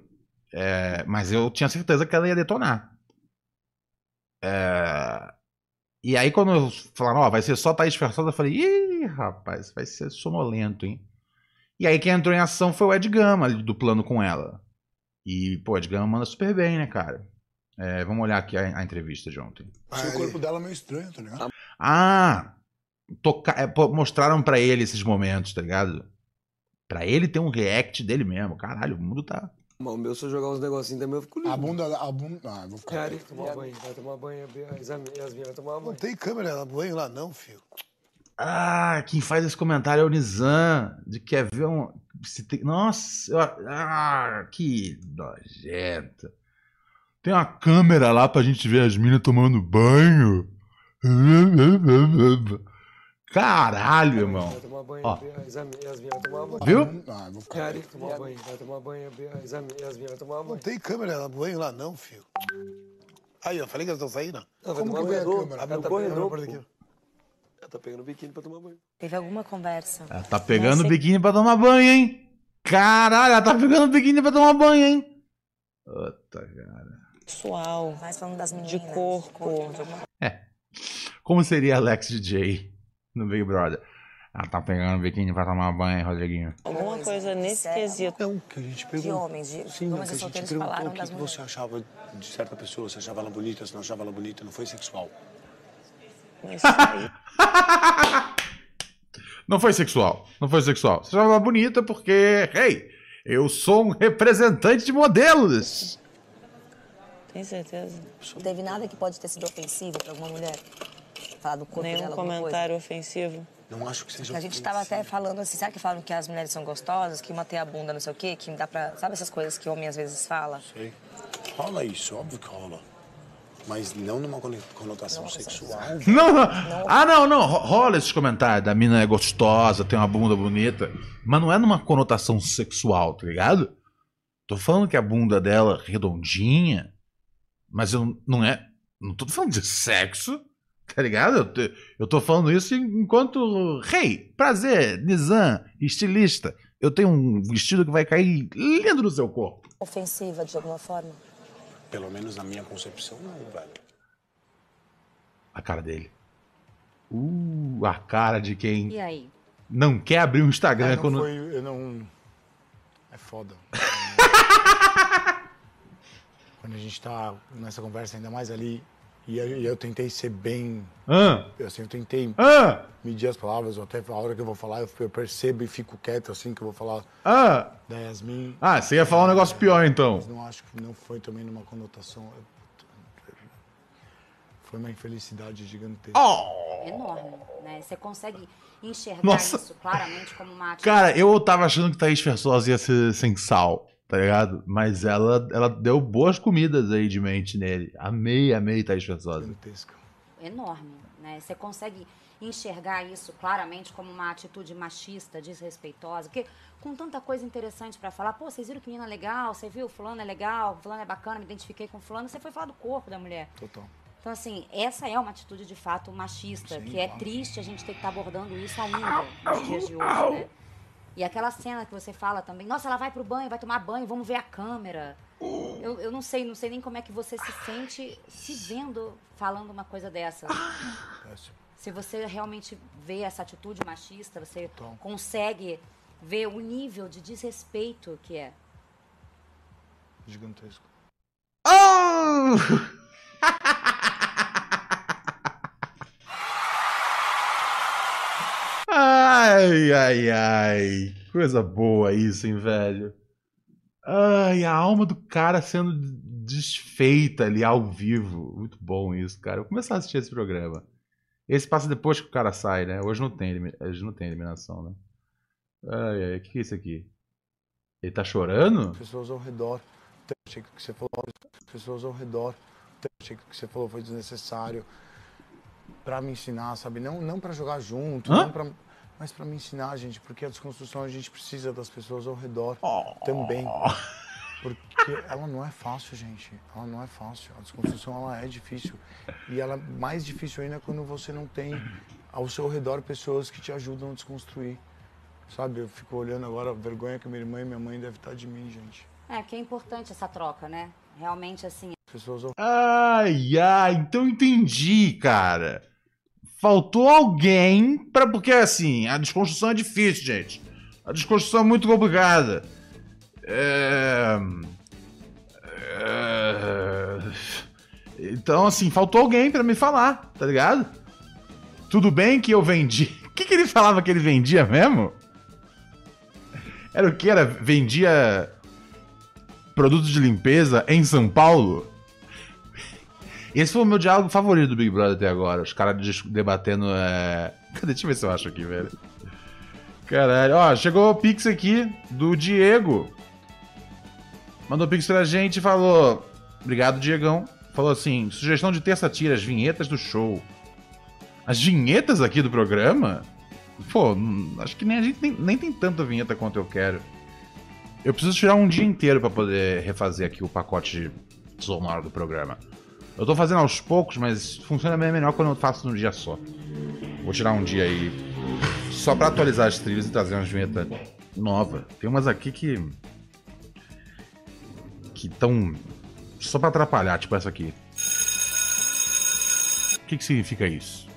É, mas eu tinha certeza que ela ia detonar. É, e aí, quando falaram, ó, vai ser só Thaís Versosa, eu falei, ih, rapaz, vai ser sonolento, hein? E aí, quem entrou em ação foi o Ed Gama, do plano com ela. E, pô, a Ed Gama manda super bem, né, cara? É, vamos olhar aqui a, a, entrevista de ontem. o corpo dela é meio estranho, tá ligado? Ah! Toca... É, mostraram para ele esses momentos, tá ligado? Pra ele ter um react dele mesmo. Caralho, o mundo tá. o meu, se eu jogar uns negocinhos também, eu fico lindo. A bunda. A bunda... Ah, vou ficar. Cara, tomar banho, vai tomar banho. As, as minhas vai tomar banho. Não tem câmera banho lá, não, filho. Ah, quem faz esse comentário é o Nizam, de quer ver um. Tem... Nossa, eu... ah, que nojento. Tem uma câmera lá pra gente ver as minas tomando banho. Caralho, irmão. Vai tomar banho, Ó. as, as minhas vai tomar banho. Viu? Ah, vou ficar. Tomar banho, vai tomar banho. As, as minhas vai tomar Não banho. tem câmera banho lá, não, filho. Aí, eu falei que elas estão saindo. Não, vai Como tomar que vem a banho. câmera? Abre Ela tá corredor, pegando por pô. aqui. Ela tá pegando biquíni pra tomar banho. Teve alguma conversa? Ela tá pegando o biquíni pra tomar banho, hein? Caralho, ela tá pegando o biquíni pra tomar banho, hein? Puta, cara. Sexual. Mais falando das meninas. De corpo. de alguma- Como seria Alex DJ no Big Brother? Ela tá pegando o biquíni pra tomar banho, Rodriguinho? Alguma coisa nesse Sério? quesito. Não, que a gente De perguntou. homens, de Sim, não, homens que a gente perguntou falaram o que, que você achava de certa pessoa. Você achava ela bonita, você não achava ela bonita, não foi sexual. Mas isso aí. Não foi sexual. Não foi sexual. Você achava bonita porque, hey, eu sou um representante de modelos. Tem certeza? Não teve nada que pode ter sido ofensivo pra alguma mulher? Falar do corpo Nenhum dela, alguma comentário ofensivo. Não acho que seja? A gente tava até falando assim, sabe que falam que as mulheres são gostosas, que uma tem a bunda, não sei o quê, que dá pra... Sabe essas coisas que homem às vezes fala? Sei. Rola isso, óbvio que rola. Mas não numa cono- conotação Nossa, sexual. Não, não. Ah, não, não. Ro- Rola esses comentários. Da mina é gostosa, tem uma bunda bonita. Mas não é numa conotação sexual, tá ligado? Tô falando que a bunda dela é redondinha. Mas eu não é. Não tô falando de sexo. Tá ligado? Eu, eu tô falando isso enquanto. Rei, prazer, Nizam, estilista. Eu tenho um vestido que vai cair lindo no seu corpo. Ofensiva de alguma forma? Pelo menos na minha concepção, não, velho. A cara dele. Uh, a cara de quem E aí? não quer abrir um Instagram Ah, não quando. foi, eu não... É foda. Quando a gente tá nessa conversa, ainda mais ali, e eu, eu tentei ser bem... Ah, Assim, eu tentei ah, medir as palavras, ou até a hora que eu vou falar, eu, eu percebo e fico quieto, assim, que eu vou falar ah. da Yasmin. Ah, você ia falar um negócio pior então. Mas não acho que não foi também numa conotação... Foi uma infelicidade gigantesca. Oh! enorme, né? Você consegue enxergar Nossa. isso claramente como uma atitude. Cara, eu tava achando que Thaís Versosa ia ser sem sal, tá ligado? Mas ela, ela deu boas comidas aí de mente nele. Amei, amei Thaís Versosa. Gigantesca. enorme, né? Você consegue enxergar isso claramente como uma atitude machista, desrespeitosa, porque com tanta coisa interessante pra falar, pô, vocês viram que menina legal, você viu, fulano é legal, fulano é bacana, me identifiquei com fulano, você foi falar do corpo da mulher. Total. Então, assim, essa é uma atitude de fato machista, que é triste a gente ter que estar abordando isso ainda nos dias de hoje, né? E aquela cena que você fala também, nossa, ela vai pro banho, vai tomar banho, vamos ver a câmera. Eu, eu não sei, não sei nem como é que você se sente se vendo falando uma coisa dessa. Se você realmente vê essa atitude machista, você consegue ver o nível de desrespeito que é. Gigantesco. Oh! Ai, ai, ai. Coisa boa isso, hein, velho. Ai, a alma do cara sendo desfeita ali ao vivo. Muito bom isso, cara. Eu vou começar a assistir esse programa. Esse passa depois que o cara sai, né? Hoje não tem, hoje não tem eliminação, né? Ai, ai, o que é isso aqui? Ele tá chorando? Pessoas ao redor. Achei que o que você falou. Pessoas ao redor. Achei que o que você falou foi desnecessário. Pra me ensinar, sabe? Não, não para jogar junto, Hã? não pra, mas pra me ensinar, gente. Porque a desconstrução a gente precisa das pessoas ao redor também. Porque ela não é fácil, gente. Ela não é fácil. A desconstrução ela é difícil. E ela é mais difícil ainda quando você não tem ao seu redor pessoas que te ajudam a desconstruir. Sabe, eu fico olhando agora a vergonha que minha irmã e minha mãe devem estar de mim, gente. É, que é importante essa troca, né? Realmente, assim, Pessoas ao Ai, ai, então entendi, cara. Faltou alguém pra. Porque assim, a desconstrução é difícil, gente. A desconstrução é muito complicada. É... é, Então, assim, faltou alguém pra me falar, tá ligado? Tudo bem que eu vendi. O que, que ele falava que ele vendia mesmo? Era o que? Era. Vendia produtos de limpeza em São Paulo? Esse foi o meu diálogo favorito do Big Brother até agora. Os caras debatendo. É... Deixa eu ver se eu acho aqui, velho. Caralho. Ó, chegou o Pix aqui do Diego. Mandou Pix pra gente e falou. Obrigado, Diegão. Falou assim: sugestão de terça-tira, as vinhetas do show. As vinhetas aqui do programa? Pô, hum, acho que nem a gente nem, nem tem tanta vinheta quanto eu quero. Eu preciso tirar um dia inteiro pra poder refazer aqui o pacote sonoro do programa. Eu tô fazendo aos poucos, mas funciona bem melhor quando eu faço num dia só. Vou tirar um dia aí só pra atualizar as trilhas e trazer umas vinhetas novas. Tem umas aqui que. que estão só pra atrapalhar, tipo essa aqui. O que, que significa isso?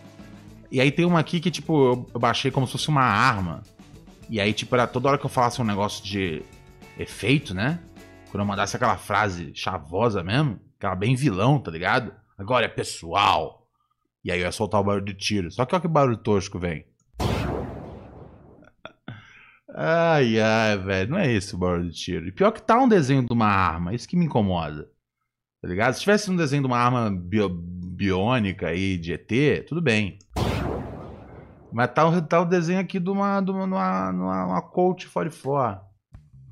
E aí tem uma aqui que, tipo, eu baixei como se fosse uma arma. E aí, tipo, era toda hora que eu falasse um negócio de efeito, né? Quando eu mandasse aquela frase chavosa mesmo, aquela bem vilão, tá ligado? Agora é pessoal. E aí eu ia soltar o barulho de tiro. Só que olha que barulho tosco vem. Ai, ai, velho. Não é esse o barulho de tiro. E pior que tá um desenho de uma arma. Isso que me incomoda. Tá ligado? Se tivesse um desenho de uma arma bio- biônica aí de ET, tudo bem. Mas tá o, tá o desenho aqui de uma, de uma, numa, numa, uma Colt 44.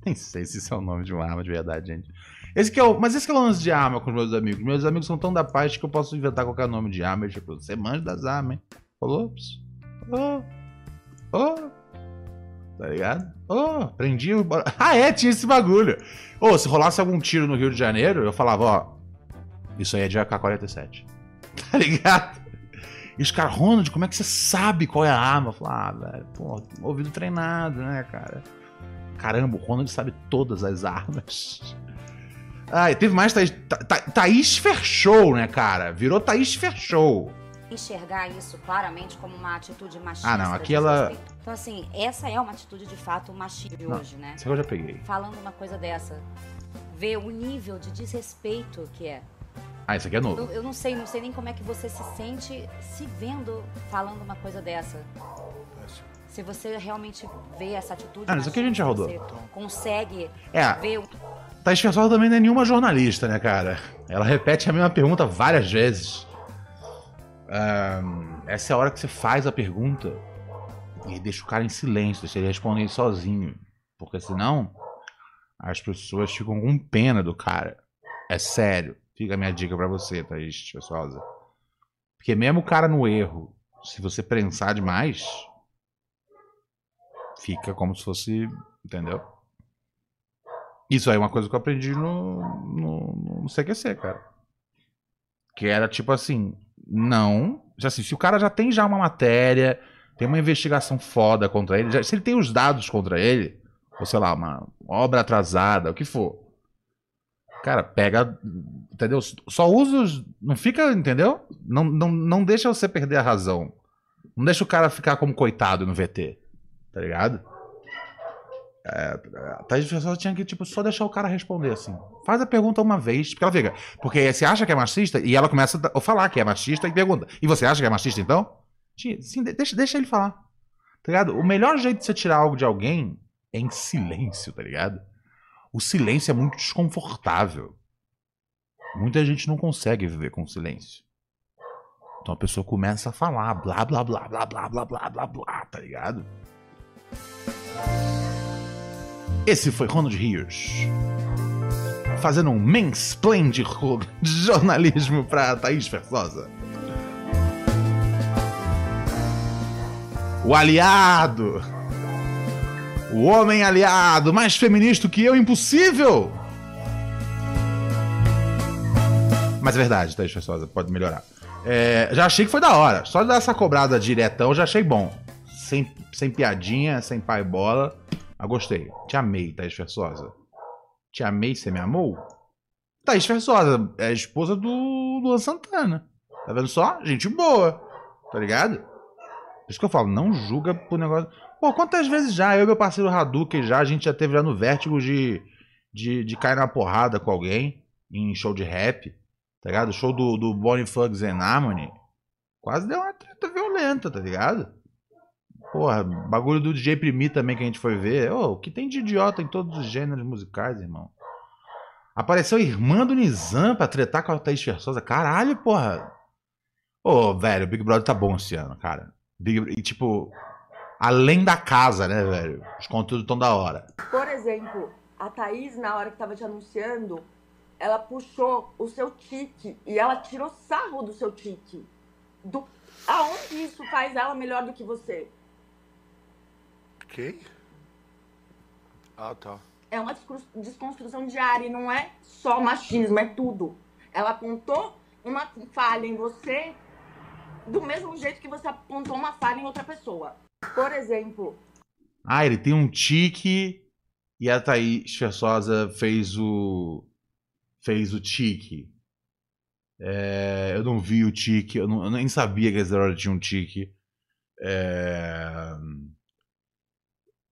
Nem sei se isso é o nome de uma arma de verdade, gente. Esse que é o, mas esse que é o lance de arma com meus amigos. Meus amigos são tão da paz que eu posso inventar qualquer nome de arma. Tipo, você manja das armas, hein? Falou? Ô. Ô. Tá ligado? Ô, aprendi o. Ah, é, tinha esse bagulho. Ô, se rolasse algum tiro no Rio de Janeiro, eu falava, ó. Isso aí é de AK-47. Tá ligado? E os caras, Ronald, como é que você sabe qual é a arma? Eu falava, ah, velho, pô, ouvido treinado, né, cara? Caramba, o Ronald sabe todas as armas. Ah, e teve mais Thaís. Tha- Tha- Thaís Fershow, né, cara? Virou Thaís Fershow. enxergar isso claramente como uma atitude machista. Ah, não, aqui ela-. Então, assim, essa é uma atitude de fato machista de hoje, né? isso aqui eu já peguei. Falando uma coisa dessa. Ver o nível de desrespeito que é. Ah, isso aqui é novo. Eu, eu não sei, não sei nem como é que você se sente se vendo falando uma coisa dessa. Se você realmente vê essa atitude. Ah, isso aqui a gente já rodou. Consegue É. ver o Thaís Fershow também não é nenhuma jornalista, né, cara? Ela repete a mesma pergunta várias vezes. Ahn, essa é a hora que você faz a pergunta e deixa o cara em silêncio, deixa ele responder sozinho. Porque senão as pessoas ficam com pena do cara. É sério. Fica a minha dica pra você, Thaís Fershosa. Porque mesmo o cara no erro, se você prensar demais, fica como se fosse. Entendeu? Isso aí é uma coisa que eu aprendi no, no, no CQC, cara. Que era tipo assim, não. Já assim, se o cara já tem já uma matéria, tem uma investigação foda contra ele, já- se ele tem os dados contra ele, ou sei lá, uma obra atrasada, o que for. Cara, pega. Entendeu? Só usa os. Não fica, entendeu? Não, não, não deixa você perder a razão. Não deixa o cara ficar como coitado no VT. Tá ligado? É, Thaís Versosa tinha que, tipo, só deixar o cara responder assim. Faz a pergunta uma vez, porque ela fica. Porque você acha que é machista? E ela começa a falar que é machista e pergunta. E você acha que é machista então? Sim, de- deixa, deixa ele falar. Tá ligado? O melhor jeito de você tirar algo de alguém é em silêncio, tá ligado? O silêncio é muito desconfortável. Muita gente não consegue viver com silêncio. Então a pessoa começa a falar, blá blá blá blá blá blá blá blá blá, tá ligado? Esse foi Ronald Rios. Fazendo um mansplain de jornalismo pra Thaís Versosa. O aliado! O homem aliado, mais feminista que eu, impossível! Mas é verdade, Thaís Versosa, pode melhorar. É, já achei que foi da hora. Só dar essa cobrada diretão, já achei bom. Sem, sem piadinha, sem pai bola. Mas gostei. Te amei, Thaís Versosa. Te amei, você me amou? Thaís Versosa é a esposa do Luan Santana. Tá vendo só? Gente boa. Tá ligado? Por isso que eu falo, não julga por negócio. Pô, quantas vezes já eu e meu parceiro Hadouken já, a gente já teve já no vértigo de, de, de cair na porrada com alguém em show de rap. Tá ligado? Show do, do Bonnie Fugs and Harmony. Quase deu uma treta violenta, tá ligado? Porra, bagulho do DJ Primi também que a gente foi ver. Ô, o que tem de idiota em todos os gêneros musicais, irmão? Apareceu a irmã do Nizam pra tretar com a Thaís Versosa. Caralho, porra. Ô, velho, o Big Brother tá bom esse ano, cara. Big, e tipo, além da casa, né, velho? Os conteúdos tão da hora. Por exemplo, a Thaís, na hora que tava te anunciando, ela puxou o seu tique e ela tirou sarro do seu tique. Do... Aonde isso faz ela melhor do que você? Quem? Ah, tá. É uma desconstrução diária e não é só machismo, é tudo. Ela apontou uma falha em você do mesmo jeito que você apontou uma falha em outra pessoa. Por exemplo, Ah, ele tem um tique e a Thaís Versosa fez o. fez o tique. É, eu não vi o tique, eu, não- eu nem sabia que a Zerora tinha um tique. É,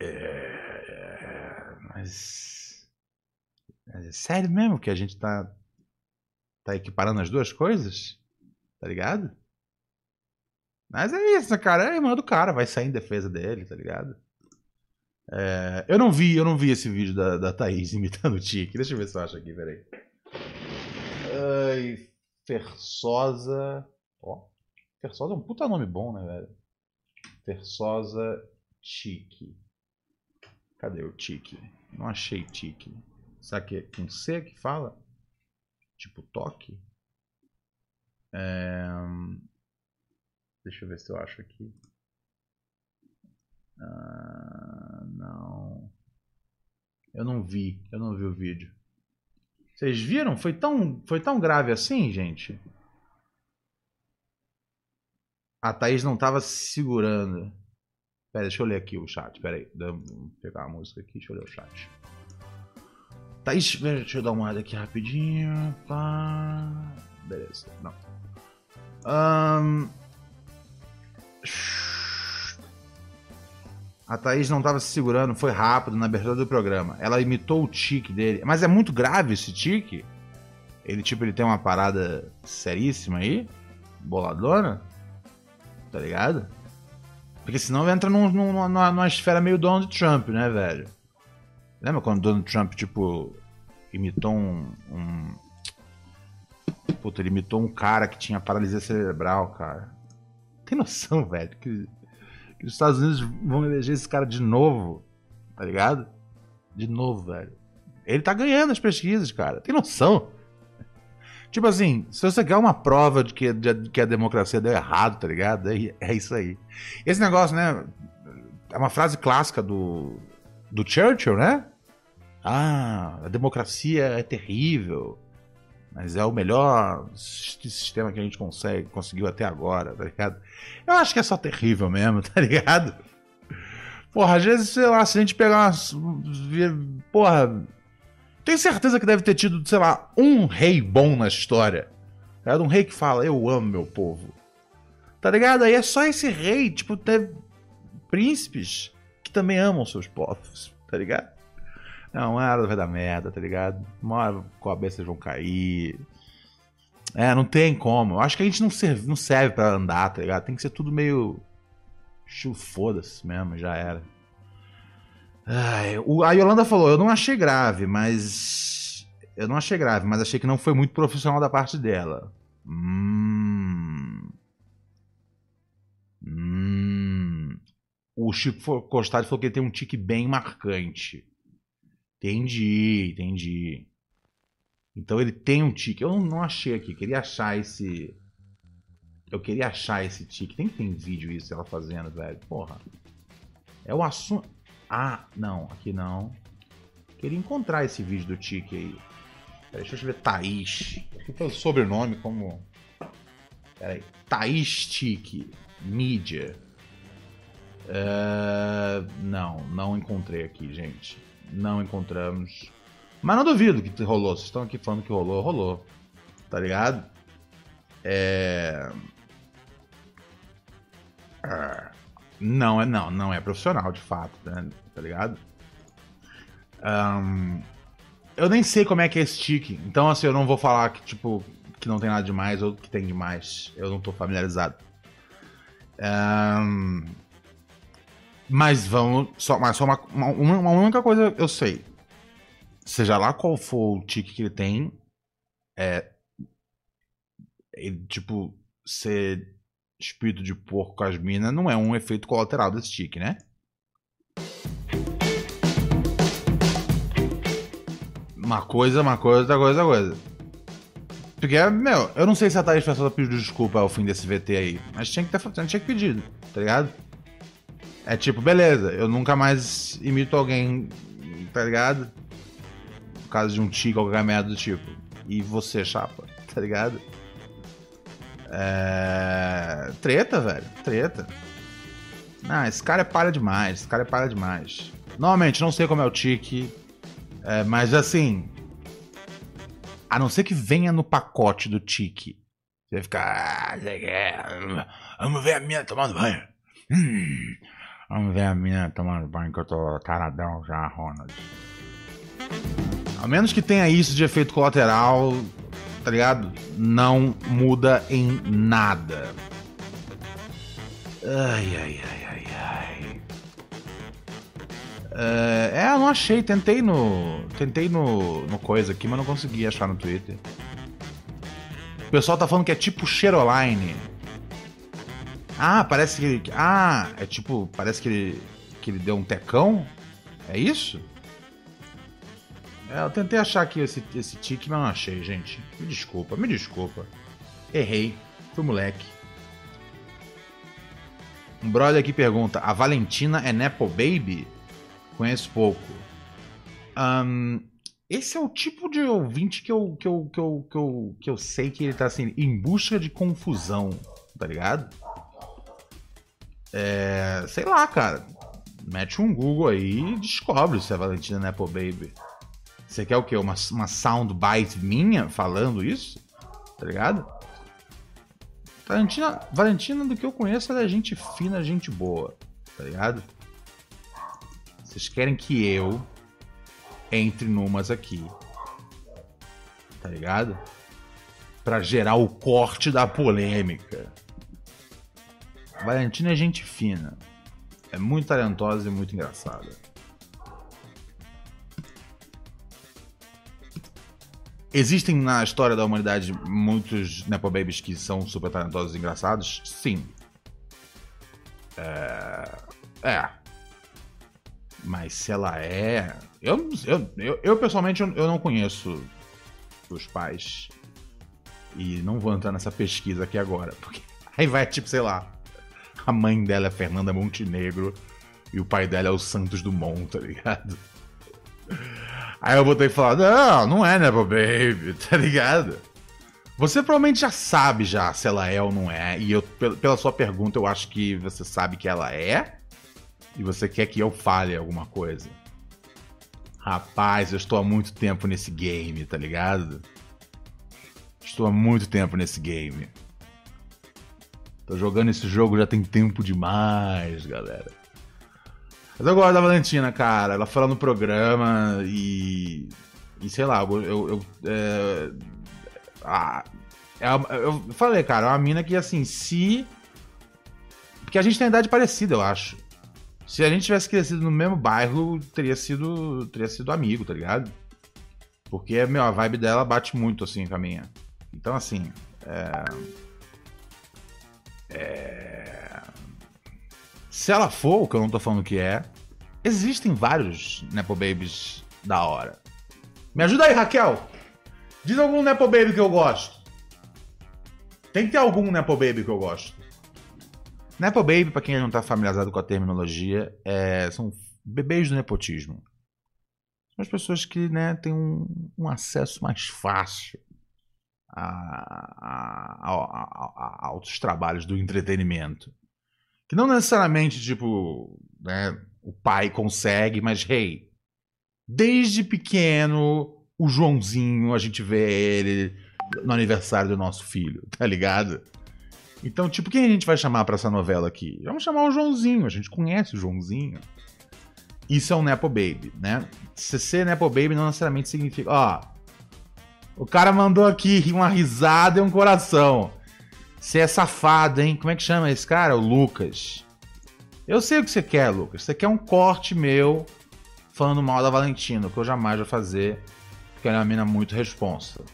é, mas, é sério mesmo que a gente tá, tá equiparando as duas coisas? Tá ligado? Mas é isso, cara? É a irmã do cara, vai sair em defesa dele, tá ligado? É, eu não vi, eu não vi esse vídeo da, da Thaís imitando o Tique. Deixa eu ver se eu acho aqui, peraí. Ai, Fersosa. Ó, Fersosa é um puta nome bom, né, velho? Fersosa Tique. Cadê o Tique? Não achei Tique. Será que é com C que fala? Tipo toque? É... Deixa eu ver se eu acho aqui. Ah, não. Eu não vi. Eu não vi o vídeo. Vocês viram? Foi tão, foi tão grave assim, gente? A Thaís não tava se segurando. Pera, deixa eu ler aqui o chat. Pera aí. Vou pegar a música aqui. Deixa eu ler o chat. Thaís, deixa eu dar uma olhada aqui rapidinho. Pá. Beleza. Não. Ahn, A Thaís não tava se segurando, foi rápido na abertura do programa. Ela imitou o tique dele. Mas é muito grave esse tique? Ele, tipo, ele tem uma parada seríssima aí? Boladona? Tá ligado? Porque senão entra num, num- numa, numa esfera meio Donald Trump, né, velho? Lembra quando Donald Trump, tipo, imitou um. um... Puta, ele imitou um cara que tinha paralisia cerebral, cara. Tem noção, velho, que, que os Estados Unidos vão eleger esse cara de novo, tá ligado? De novo, velho. Ele tá ganhando as pesquisas, cara. Tem noção? Tipo assim, se você quer uma prova de que, de que a democracia deu errado, tá ligado? É, é isso aí. Esse negócio, né? É uma frase clássica do, do Churchill, né? Ah, a democracia é terrível. Mas é o melhor sis- sistema que a gente consegue, conseguiu até agora, tá ligado? Eu acho que é só terrível mesmo, tá ligado? Porra, às vezes, sei lá, se a gente pegar umas. Porra. Tenho certeza que deve ter tido, sei lá, um rei bom na história. Tá? Um rei que fala, eu amo meu povo. Tá ligado? Aí é só esse rei, tipo, ter príncipes que também amam seus povos, tá ligado? Não, uma hora vai dar merda, tá ligado? Uma hora a cabeça vão cair. É, não tem como. Eu acho que a gente não serve, não serve pra andar, tá ligado? Tem que ser tudo meio. Foda-se mesmo, já era. Ai, o- a Yolanda falou, eu não achei grave, mas. Eu não achei grave, mas achei que não foi muito profissional da parte dela. Hum. Hum. O Chico Costado falou que ele tem um tique bem marcante. Entendi, entendi. Então ele tem um tique. Eu não, achei aqui, queria achar esse. Eu queria achar esse tique. Tem que ter vídeo isso ela fazendo, velho. Porra. É o assunto. Ah, não, aqui não. Queria encontrar esse vídeo do tique aí. Peraí, deixa eu ver. Thaís. Aqui pelo sobrenome como. Peraí. Thaís Tique. Mídia. É, Não, não encontrei aqui, gente. Não encontramos. Mas não duvido que rolou. Vocês estão aqui falando que rolou, rolou. Tá ligado? É. Ah, Não, é não, não é profissional de fato, né? Tá ligado? Ahn, eu nem sei como é que é tique. Então, assim, eu não vou falar que, tipo, que não tem nada demais ou que tem demais. Eu não tô familiarizado. Ahn, mas vamos. Só, mas só uma, uma, uma única coisa eu sei. Seja lá qual for o tique que ele tem, é. Ele, tipo, ser espírito de porco com as minas não é um efeito colateral desse tique, né? Uma coisa, uma coisa, outra coisa, outra coisa. Porque, meu, eu não sei se a Thaís Pessoa pediu desculpa ao fim desse VT aí, mas tinha que ter tinha que pedido, tá ligado? É tipo, beleza, eu nunca mais imito alguém, tá ligado? No caso de um tique qualquer merda do tipo. E você, chapa, tá ligado? É... Treta, velho, treta. Não, esse cara é palha demais, esse cara é palha demais. Normalmente, não sei como é o tique, é, mas assim. A não ser que venha no pacote do tique. Você vai ficar. Ah, é, vamos ver a minha tomando banho. Hum, vamos ver a minha tomando banho, que eu tô taradão já, Ronald. A menos que tenha isso de efeito colateral, tá ligado? Não muda em nada. Ai, ai, ai, ai, ai. É, é, eu não achei. Tentei no. Tentei no, no coisa aqui, mas não consegui achar no Twitter. O pessoal tá falando que é tipo Cheroline. Ah, parece que. Ah, é tipo. Parece que ele. Que ele deu um tecão? É isso? É, eu tentei achar aqui esse, esse tique, mas não achei, gente. Me desculpa, me desculpa. Errei. Fui moleque. Um brother aqui pergunta: A Valentina é Nepo Baby? Conheço pouco. Ahn, esse é o tipo de ouvinte que eu, que, eu, que, eu, que, eu, que eu sei que ele tá assim, em busca de confusão, tá ligado? É. Sei lá, cara. Mete um Google aí e descobre se é Valentina Nepo Baby. Você quer o quê? Uma, uma soundbite minha falando isso? Tá ligado? Valentina, Valentina, do que eu conheço, ela é gente fina, gente boa. Tá ligado? Vocês querem que eu entre numas aqui. Tá ligado? Pra gerar o corte da polêmica. Valentina é gente fina. É muito talentosa e muito engraçada. Existem na história da humanidade muitos Nepo Babies que são super talentosos e engraçados? Sim. É. É. Mas se ela é. Eu, eu, eu, eu, pessoalmente eu, eu não conheço os pais. E não vou entrar nessa pesquisa aqui agora. Porque aí vai, tipo, sei lá. A mãe dela é Fernanda Montenegro e o pai dela é o Santos Dumont, tá ligado? Aí eu vou ter que falar, não, não é Nepo Baby, tá ligado? Você provavelmente já sabe já se ela é ou não é. E eu, pel- pela sua pergunta, eu acho que você sabe que ela é. E você quer que eu fale alguma coisa. Rapaz, eu estou há muito tempo nesse game, tá ligado? Estou há muito tempo nesse game. Tô jogando esse jogo já tem tempo demais, galera. Mas eu gosto da Valentina, cara. Ela fala no programa e. E sei lá, eu. eu, eu é, é eu falei, cara, é uma mina que assim, se. Porque a gente tem idade parecida, eu acho. Se a gente tivesse crescido no mesmo bairro, teria sido. Teria sido amigo, tá ligado? Porque, meu, a vibe dela bate muito assim com a minha. Então, assim. É... É... Se ela for, o que eu não tô falando que é, existem vários Nepo Babies da hora. Me ajuda aí, Raquel! Diz algum Nepo Baby que eu gosto. Tem que ter algum Nepo Baby que eu gosto. Nepo Baby, pra quem não tá familiarizado com a terminologia, é- são bebês do nepotismo. São as pessoas que né, têm um, um acesso mais fácil a, a- a- a- a- trabalhos do entretenimento. Que não necessariamente, tipo, né, o pai consegue, mas, hey, desde pequeno, o Joãozinho, a gente vê ele no aniversário do nosso filho, tá ligado? Então, tipo, quem a gente vai chamar pra essa novela aqui? Vamos chamar o Joãozinho, a gente conhece o Joãozinho. Isso é um Nepo Baby, né? Se ser Nepo Baby não necessariamente significa. Ó, o cara mandou aqui uma risada e um coração. Você é safado, hein? Como é que chama esse cara? O Lucas. Eu sei o que você quer, Lucas. Você quer um corte meu falando mal da Valentina, que eu jamais vou fazer, porque ela é uma mina muito responsa.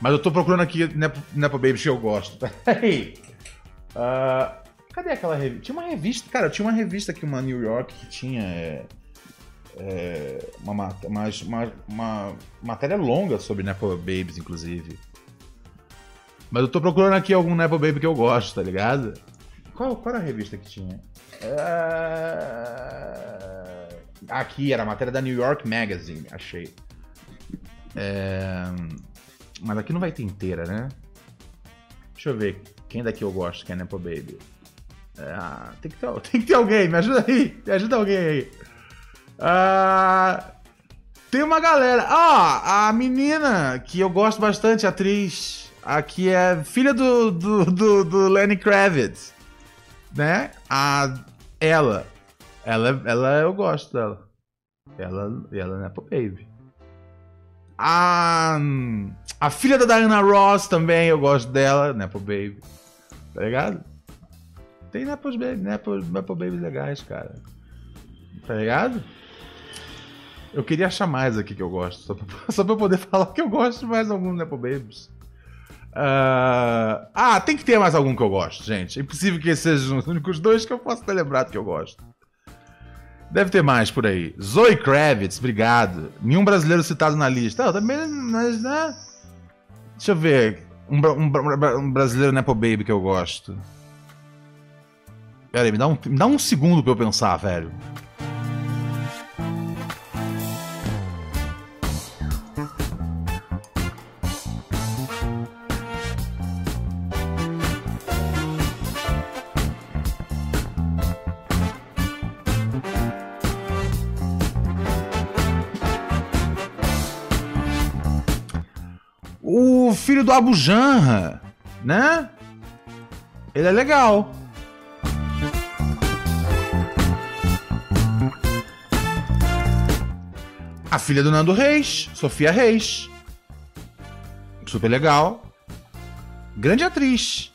Mas eu tô procurando aqui Nepo, Nepo que eu gosto. Peraí. Ah, cadê aquela revista? Tinha uma revista, cara, tinha uma revista aqui, uma New York, que tinha é, é, uma, uma, uma, uma matéria longa sobre Nepo Babies, inclusive. Mas eu tô procurando aqui algum Nepo Baby que eu gosto, tá ligado? Qual, qual era a revista que tinha? É, Aqui, era a matéria da New York Magazine, achei. É, Mas aqui não vai ter inteira, né? Deixa eu ver quem daqui eu gosto que é Nepo Baby. Ah, tem, que ter, tem que ter alguém, me ajuda aí. Me ajuda alguém aí. Ah, tem uma galera. Ah, a menina que eu gosto bastante, atriz. Aqui é filha do, do, do, do Lenny Kravitz. Né? A, ela. Ela, ela eu gosto dela. Ela, ela é Nepo Baby. A, a filha da Diana Ross também, eu gosto dela, Nepo Baby. Tá ligado? Tem Nepo Baby, Nepo, Nepo Babies legais, cara. Tá ligado? Eu queria achar mais aqui que eu gosto, só pra, só pra eu poder falar que eu gosto de mais algum Nepo Babies. Ah, ah, tem que ter mais algum que eu gosto, gente. É impossível que esses sejam os únicos dois que eu posso ter lembrado que eu gosto. Deve ter mais por aí. Zoe Kravitz, obrigado. Nenhum brasileiro citado na lista. Ah, também, mas, né? Deixa eu ver. Um, um um brasileiro Nepo Baby que eu gosto. Pera aí, me dá um, me dá um segundo pra eu pensar, velho. Do Abu Janra, né? Ele é legal. A filha do Nando Reis, Sofia Reis. Super legal. Grande atriz.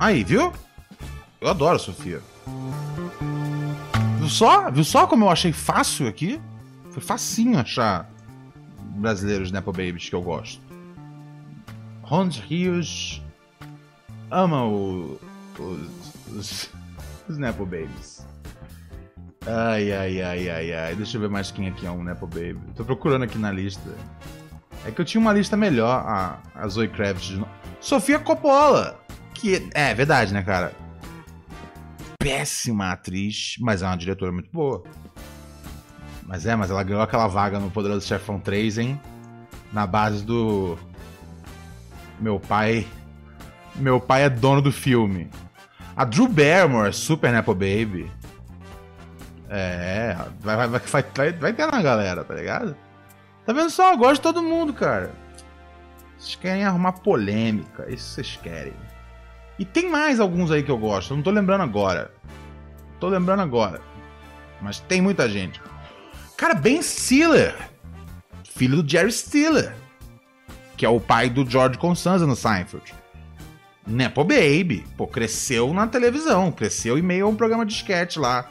Aí, viu? Eu adoro a Sofia. Viu só? Viu só como eu achei fácil aqui? Foi facinho achar brasileiros Nepo Babies que eu gosto. Ron Rios ama o- os, os, os Nepo Babies. Ai, ai, ai, ai, ai. Deixa eu ver mais quem aqui é um Nepo Baby. Tô procurando aqui na lista. É que eu tinha uma lista melhor, a, a Zoe Kravitz de novo. Sofia Coppola. Que é verdade, né, cara? Péssima atriz, mas é uma diretora muito boa. Mas é, mas ela ganhou aquela vaga no Poderoso Chefão 3, hein? Na base do. Meu pai. Meu pai é dono do filme. A Drew Barrymore, Super Nepo Baby. É, vai, vai, vai, vai, vai ter na galera, tá ligado? Tá vendo só? Eu gosto de todo mundo, cara. Vocês querem arrumar polêmica, isso vocês querem. E tem mais alguns aí que eu gosto, eu não tô lembrando agora. Tô lembrando agora. Mas tem muita gente. Cara, Ben Stiller. Filho do Jerry Stiller. Que é o pai do George Constanza no Seinfeld. Nepo Baby. Pô, cresceu na televisão. Cresceu em meio a um programa de sketch lá.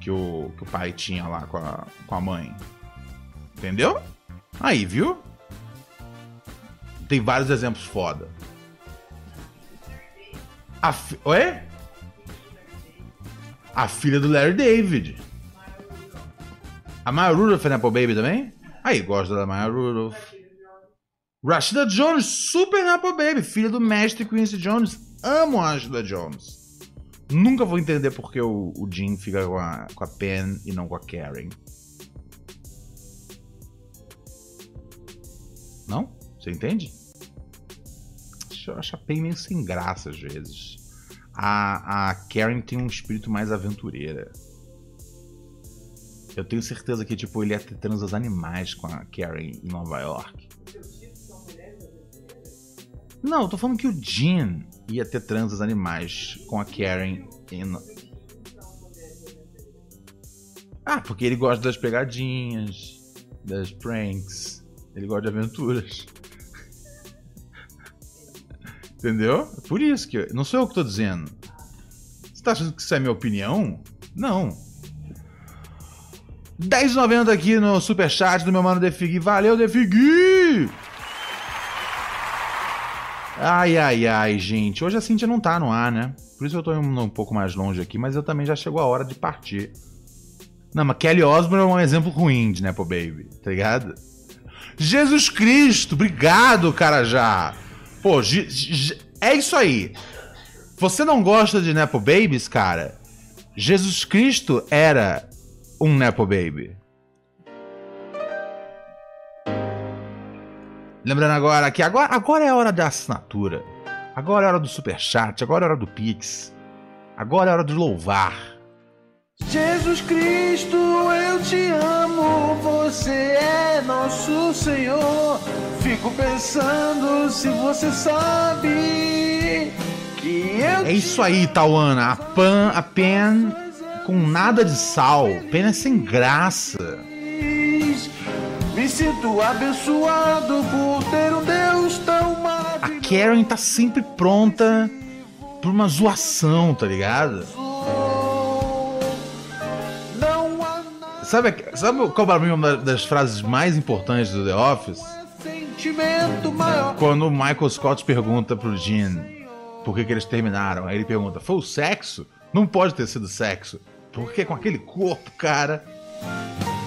Que o, que o pai tinha lá com a, com a mãe. Entendeu? Aí, viu? Tem vários exemplos foda. A fi... Oi? A filha do Larry David. A Maya Rudolph é Nepo Baby também? Aí, gosta da Maya Rudolph. Rashida Jones, super Nepo Baby, filha do mestre Quincy Jones. Amo a Rashida Jones. Nunca vou entender porque o, o Jim fica com a, com a Pen e não com a Karen. Não? Você entende? Eu acho a Pen meio sem graça às vezes. A, a Karen tem um espírito mais aventureira. Eu tenho certeza que, tipo, ele ia ter transas animais com a Karen em Nova York. Não, eu tô falando que o Jean ia ter transas animais com a Karen em... Ah, porque ele gosta das pegadinhas, das pranks. Ele gosta de aventuras. Entendeu? É por isso que. Não sou eu que tô dizendo. Você tá achando que isso é minha opinião? Não. 10,90 aqui no superchat do meu mano Defigui. Valeu, Defigui! Ai, ai, ai, gente. Hoje a Cintia não tá no ar, né? Por isso eu tô indo um pouco mais longe aqui, mas eu também já chegou a hora de partir. Não, mas Kelly Osbourne é um exemplo ruim de Nepo Baby, tá ligado? Jesus Cristo, obrigado, cara, já. Pô, é isso aí. Você não gosta de Nepo Babies, cara? Jesus Cristo era um Nepo Baby. Lembrando agora que agora, agora é a hora da assinatura. Agora é a hora do superchat. Agora é a hora do Pix. Agora é a hora de louvar. Jesus Cristo, eu te amo, você é nosso Senhor. Fico pensando se você sabe que eu. É isso aí, Tauana. A pan, a pen com nada de sal, pena sem graça. Me sinto abençoado por ter um Deus tão maravilhoso. A Karen tá sempre pronta pra uma zoação, tá ligado? Sabe, sabe qual para mim é uma das frases mais importantes do The Office? Quando o Michael Scott pergunta pro Gene por que, que eles terminaram. Aí ele pergunta: Foi o sexo? Não pode ter sido sexo. Porque com aquele corpo, cara.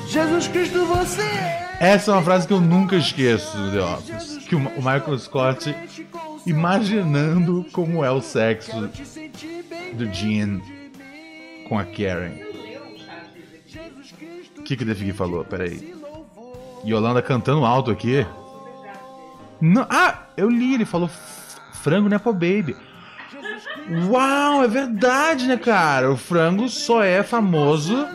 Jesus Cristo, você Essa é uma frase que eu nunca esqueço do The Office. Que o Michael Scott imaginando como é o sexo do Gene com a Karen. O que, que o Defigui falou? Peraí. Yolanda cantando alto aqui. Não, ah, eu li, ele falou frango Nepo Baby. Uau, é verdade, né, cara? O frango só é famoso.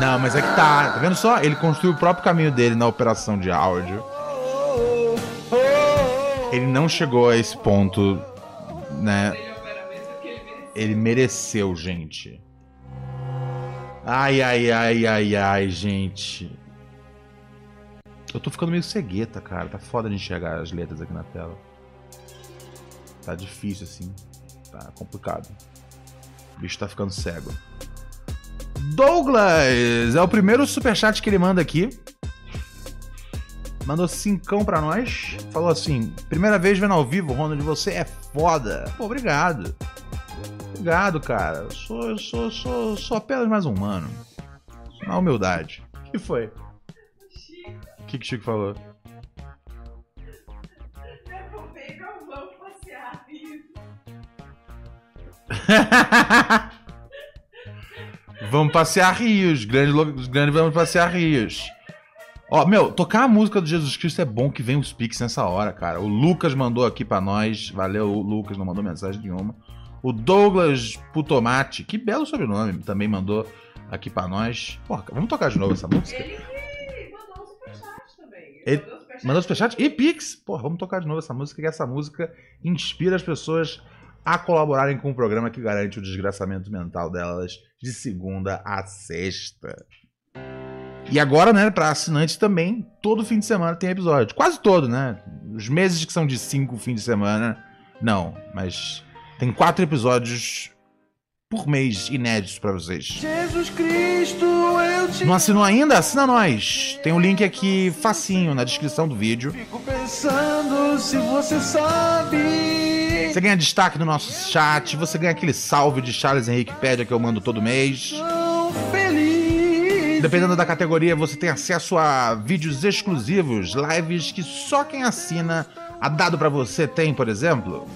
Não, mas é que tá. Tá vendo só? Ele construiu o próprio caminho dele na operação de áudio. Ele não chegou a esse ponto, né? Ele mereceu, gente. Ai, ai, ai, ai, ai, gente. Eu tô ficando meio cegueta, cara. Tá foda de enxergar as letras aqui na tela. Tá difícil, assim. Tá complicado. O bicho tá ficando cego. Douglas! É o primeiro superchat que ele manda aqui. Mandou cincão pra nós. Falou assim: primeira vez vendo ao vivo, Ronald, você é foda. Pô, obrigado. Obrigado, cara. Eu sou, eu sou, sou, sou apenas mais um humano. Na humildade. O que foi? O que, que o Chico falou? Vamos passear rios. Grande, lo- grande vamos passear rios. Ó, meu, tocar a música do Jesus Cristo é bom que vem os Pix nessa hora, cara. O Lucas mandou aqui pra nós. Valeu, Lucas, não mandou mensagem nenhuma. O Douglas Putomati, que belo sobrenome, também mandou aqui pra nós. Porra, vamos tocar de novo essa música? Ele mandou superchat e Pix. Porra, vamos tocar de novo essa música, que essa música inspira as pessoas a colaborarem com o programa que garante o desgraçamento mental delas de segunda a sexta. E agora, né, pra assinantes também, todo fim de semana tem episódio. Quase todo, né? Os meses que são de cinco fins de semana, não. Mas tem quatro episódios por mês inéditos pra vocês. Jesus Cristo, eu te Não assinou ainda? Assina nós. Tem o link aqui facinho na descrição do vídeo. fico pensando se você sabe. Você ganha destaque no nosso chat, você ganha aquele salve de Charles Henrique Pédia que eu mando todo mês. Dependendo da categoria, você tem acesso a vídeos exclusivos, lives que só quem assina a dado pra você tem, por exemplo.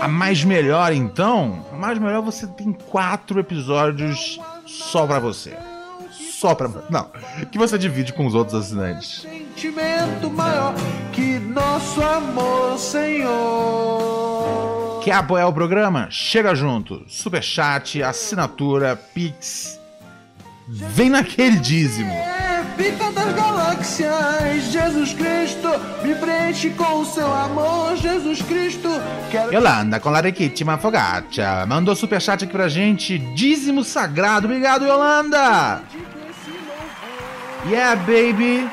A mais melhor, então, a mais melhor você tem quatro episódios só pra você. Só pra. Não, que você divide com os outros assinantes. Sentimento maior que nosso amor, Senhor. Quer apoiar o programa? Chega junto. Superchat, assinatura, Pix. Vem naquele dízimo. É, pica das galáxias, Jesus Cristo, me preenche com o seu amor, Jesus Cristo. Quero Yolanda com Fogaccia. Mandou superchat aqui pra gente. Dízimo sagrado. Obrigado, Yolanda. Yeah, baby.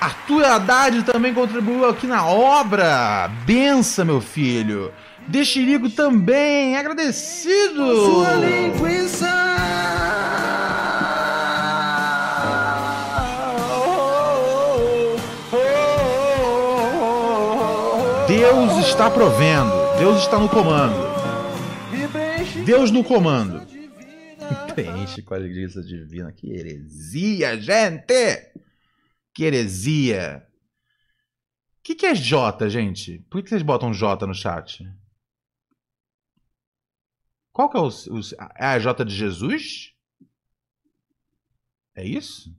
Arthur Haddad também contribuiu aqui na obra. Bença, meu filho. Dexirico também. Agradecido. sua linguiça. Deus está provendo. Deus está no comando. Deus no comando. Preenche com a alegria divina. Que heresia, gente! Que heresia. O que, que é J, gente? Por que vocês botam J no chat? Qual que é o. o é a J de Jesus? É isso?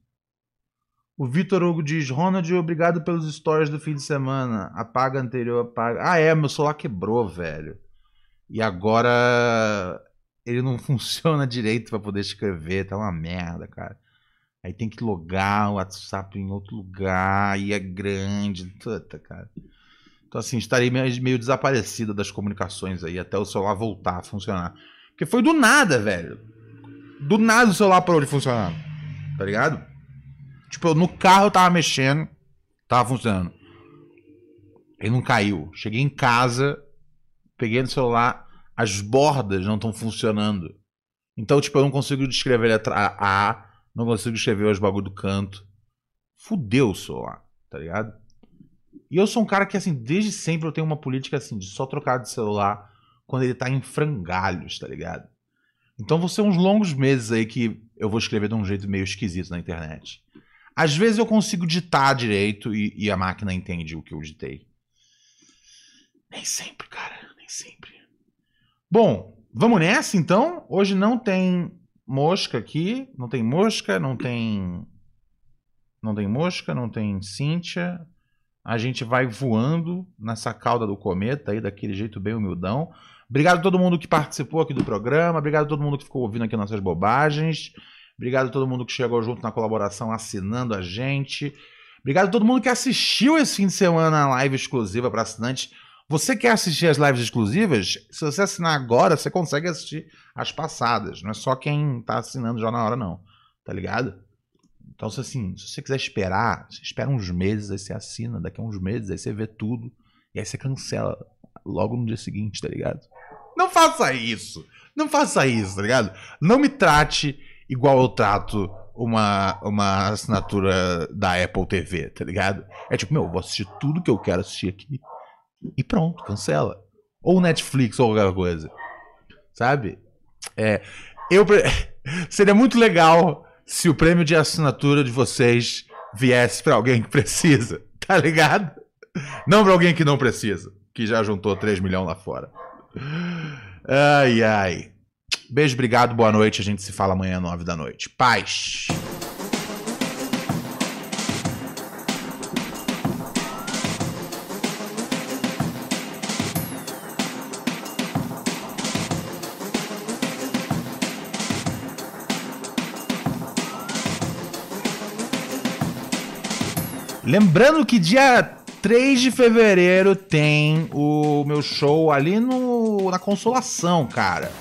O Vitor Hugo diz: Ronald, obrigado pelos stories do fim de semana. Apaga anterior, apaga. Ah, é, meu celular quebrou, velho. E agora ele não funciona direito pra poder escrever. Tá uma merda, cara. Aí tem que logar o WhatsApp em outro lugar e é grande. Puta, cara. Então, assim, estarei meio desaparecido das comunicações aí até o celular voltar a funcionar. Porque foi do nada, velho. Do nada o celular parou de funcionar. Tá ligado? Tipo, eu no carro eu tava mexendo, tava funcionando. Ele não caiu. Cheguei em casa, peguei no celular, as bordas não estão funcionando. Então, tipo, eu não consigo descrever a A, não consigo escrever os bagulho do canto. Fudeu o celular, tá ligado? E eu sou um cara que, assim, desde sempre eu tenho uma política, assim, de só trocar de celular quando ele tá em frangalhos, tá ligado? Então vão ser uns longos meses aí que eu vou escrever de um jeito meio esquisito na internet. Às vezes eu consigo ditar direito e, e a máquina entende o que eu ditei. Nem sempre, cara, nem sempre. Bom, vamos nessa então. Hoje não tem mosca aqui, não tem mosca, não tem não tem mosca, não tem Cíntia. A gente vai voando nessa cauda do cometa aí, daquele jeito bem humildão. Obrigado a todo mundo que participou aqui do programa. Obrigado a todo mundo que ficou ouvindo aqui nossas bobagens. Obrigado a todo mundo que chegou junto na colaboração, assinando a gente. Obrigado a todo mundo que assistiu esse fim de semana a live exclusiva para assinantes. Você quer assistir as lives exclusivas? Se você assinar agora, você consegue assistir as passadas. Não é só quem tá assinando já na hora, não. Tá ligado? Então, se, assim, se você quiser esperar, você espera uns meses, aí você assina. Daqui a uns meses, aí você vê tudo. E aí você cancela logo no dia seguinte, tá ligado? Não faça isso! Não faça isso, tá ligado? Não me trate igual eu trato uma, uma assinatura da Apple TV, tá ligado? É tipo, meu, eu vou assistir tudo que eu quero assistir aqui e pronto, cancela. Ou Netflix ou qualquer coisa. Sabe? É, eu seria muito legal se o prêmio de assinatura de vocês viesse pra alguém que precisa, tá ligado? Não pra alguém que não precisa, que já juntou 3 milhões lá fora. Ai, ai. Beijo, obrigado, boa noite. A gente se fala amanhã, nove da noite. Paz. Lembrando que dia 3 de fevereiro tem o meu show ali no, na Consolação, cara.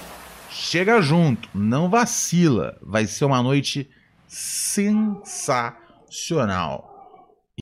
Chega junto, não vacila. Vai ser uma noite sensacional.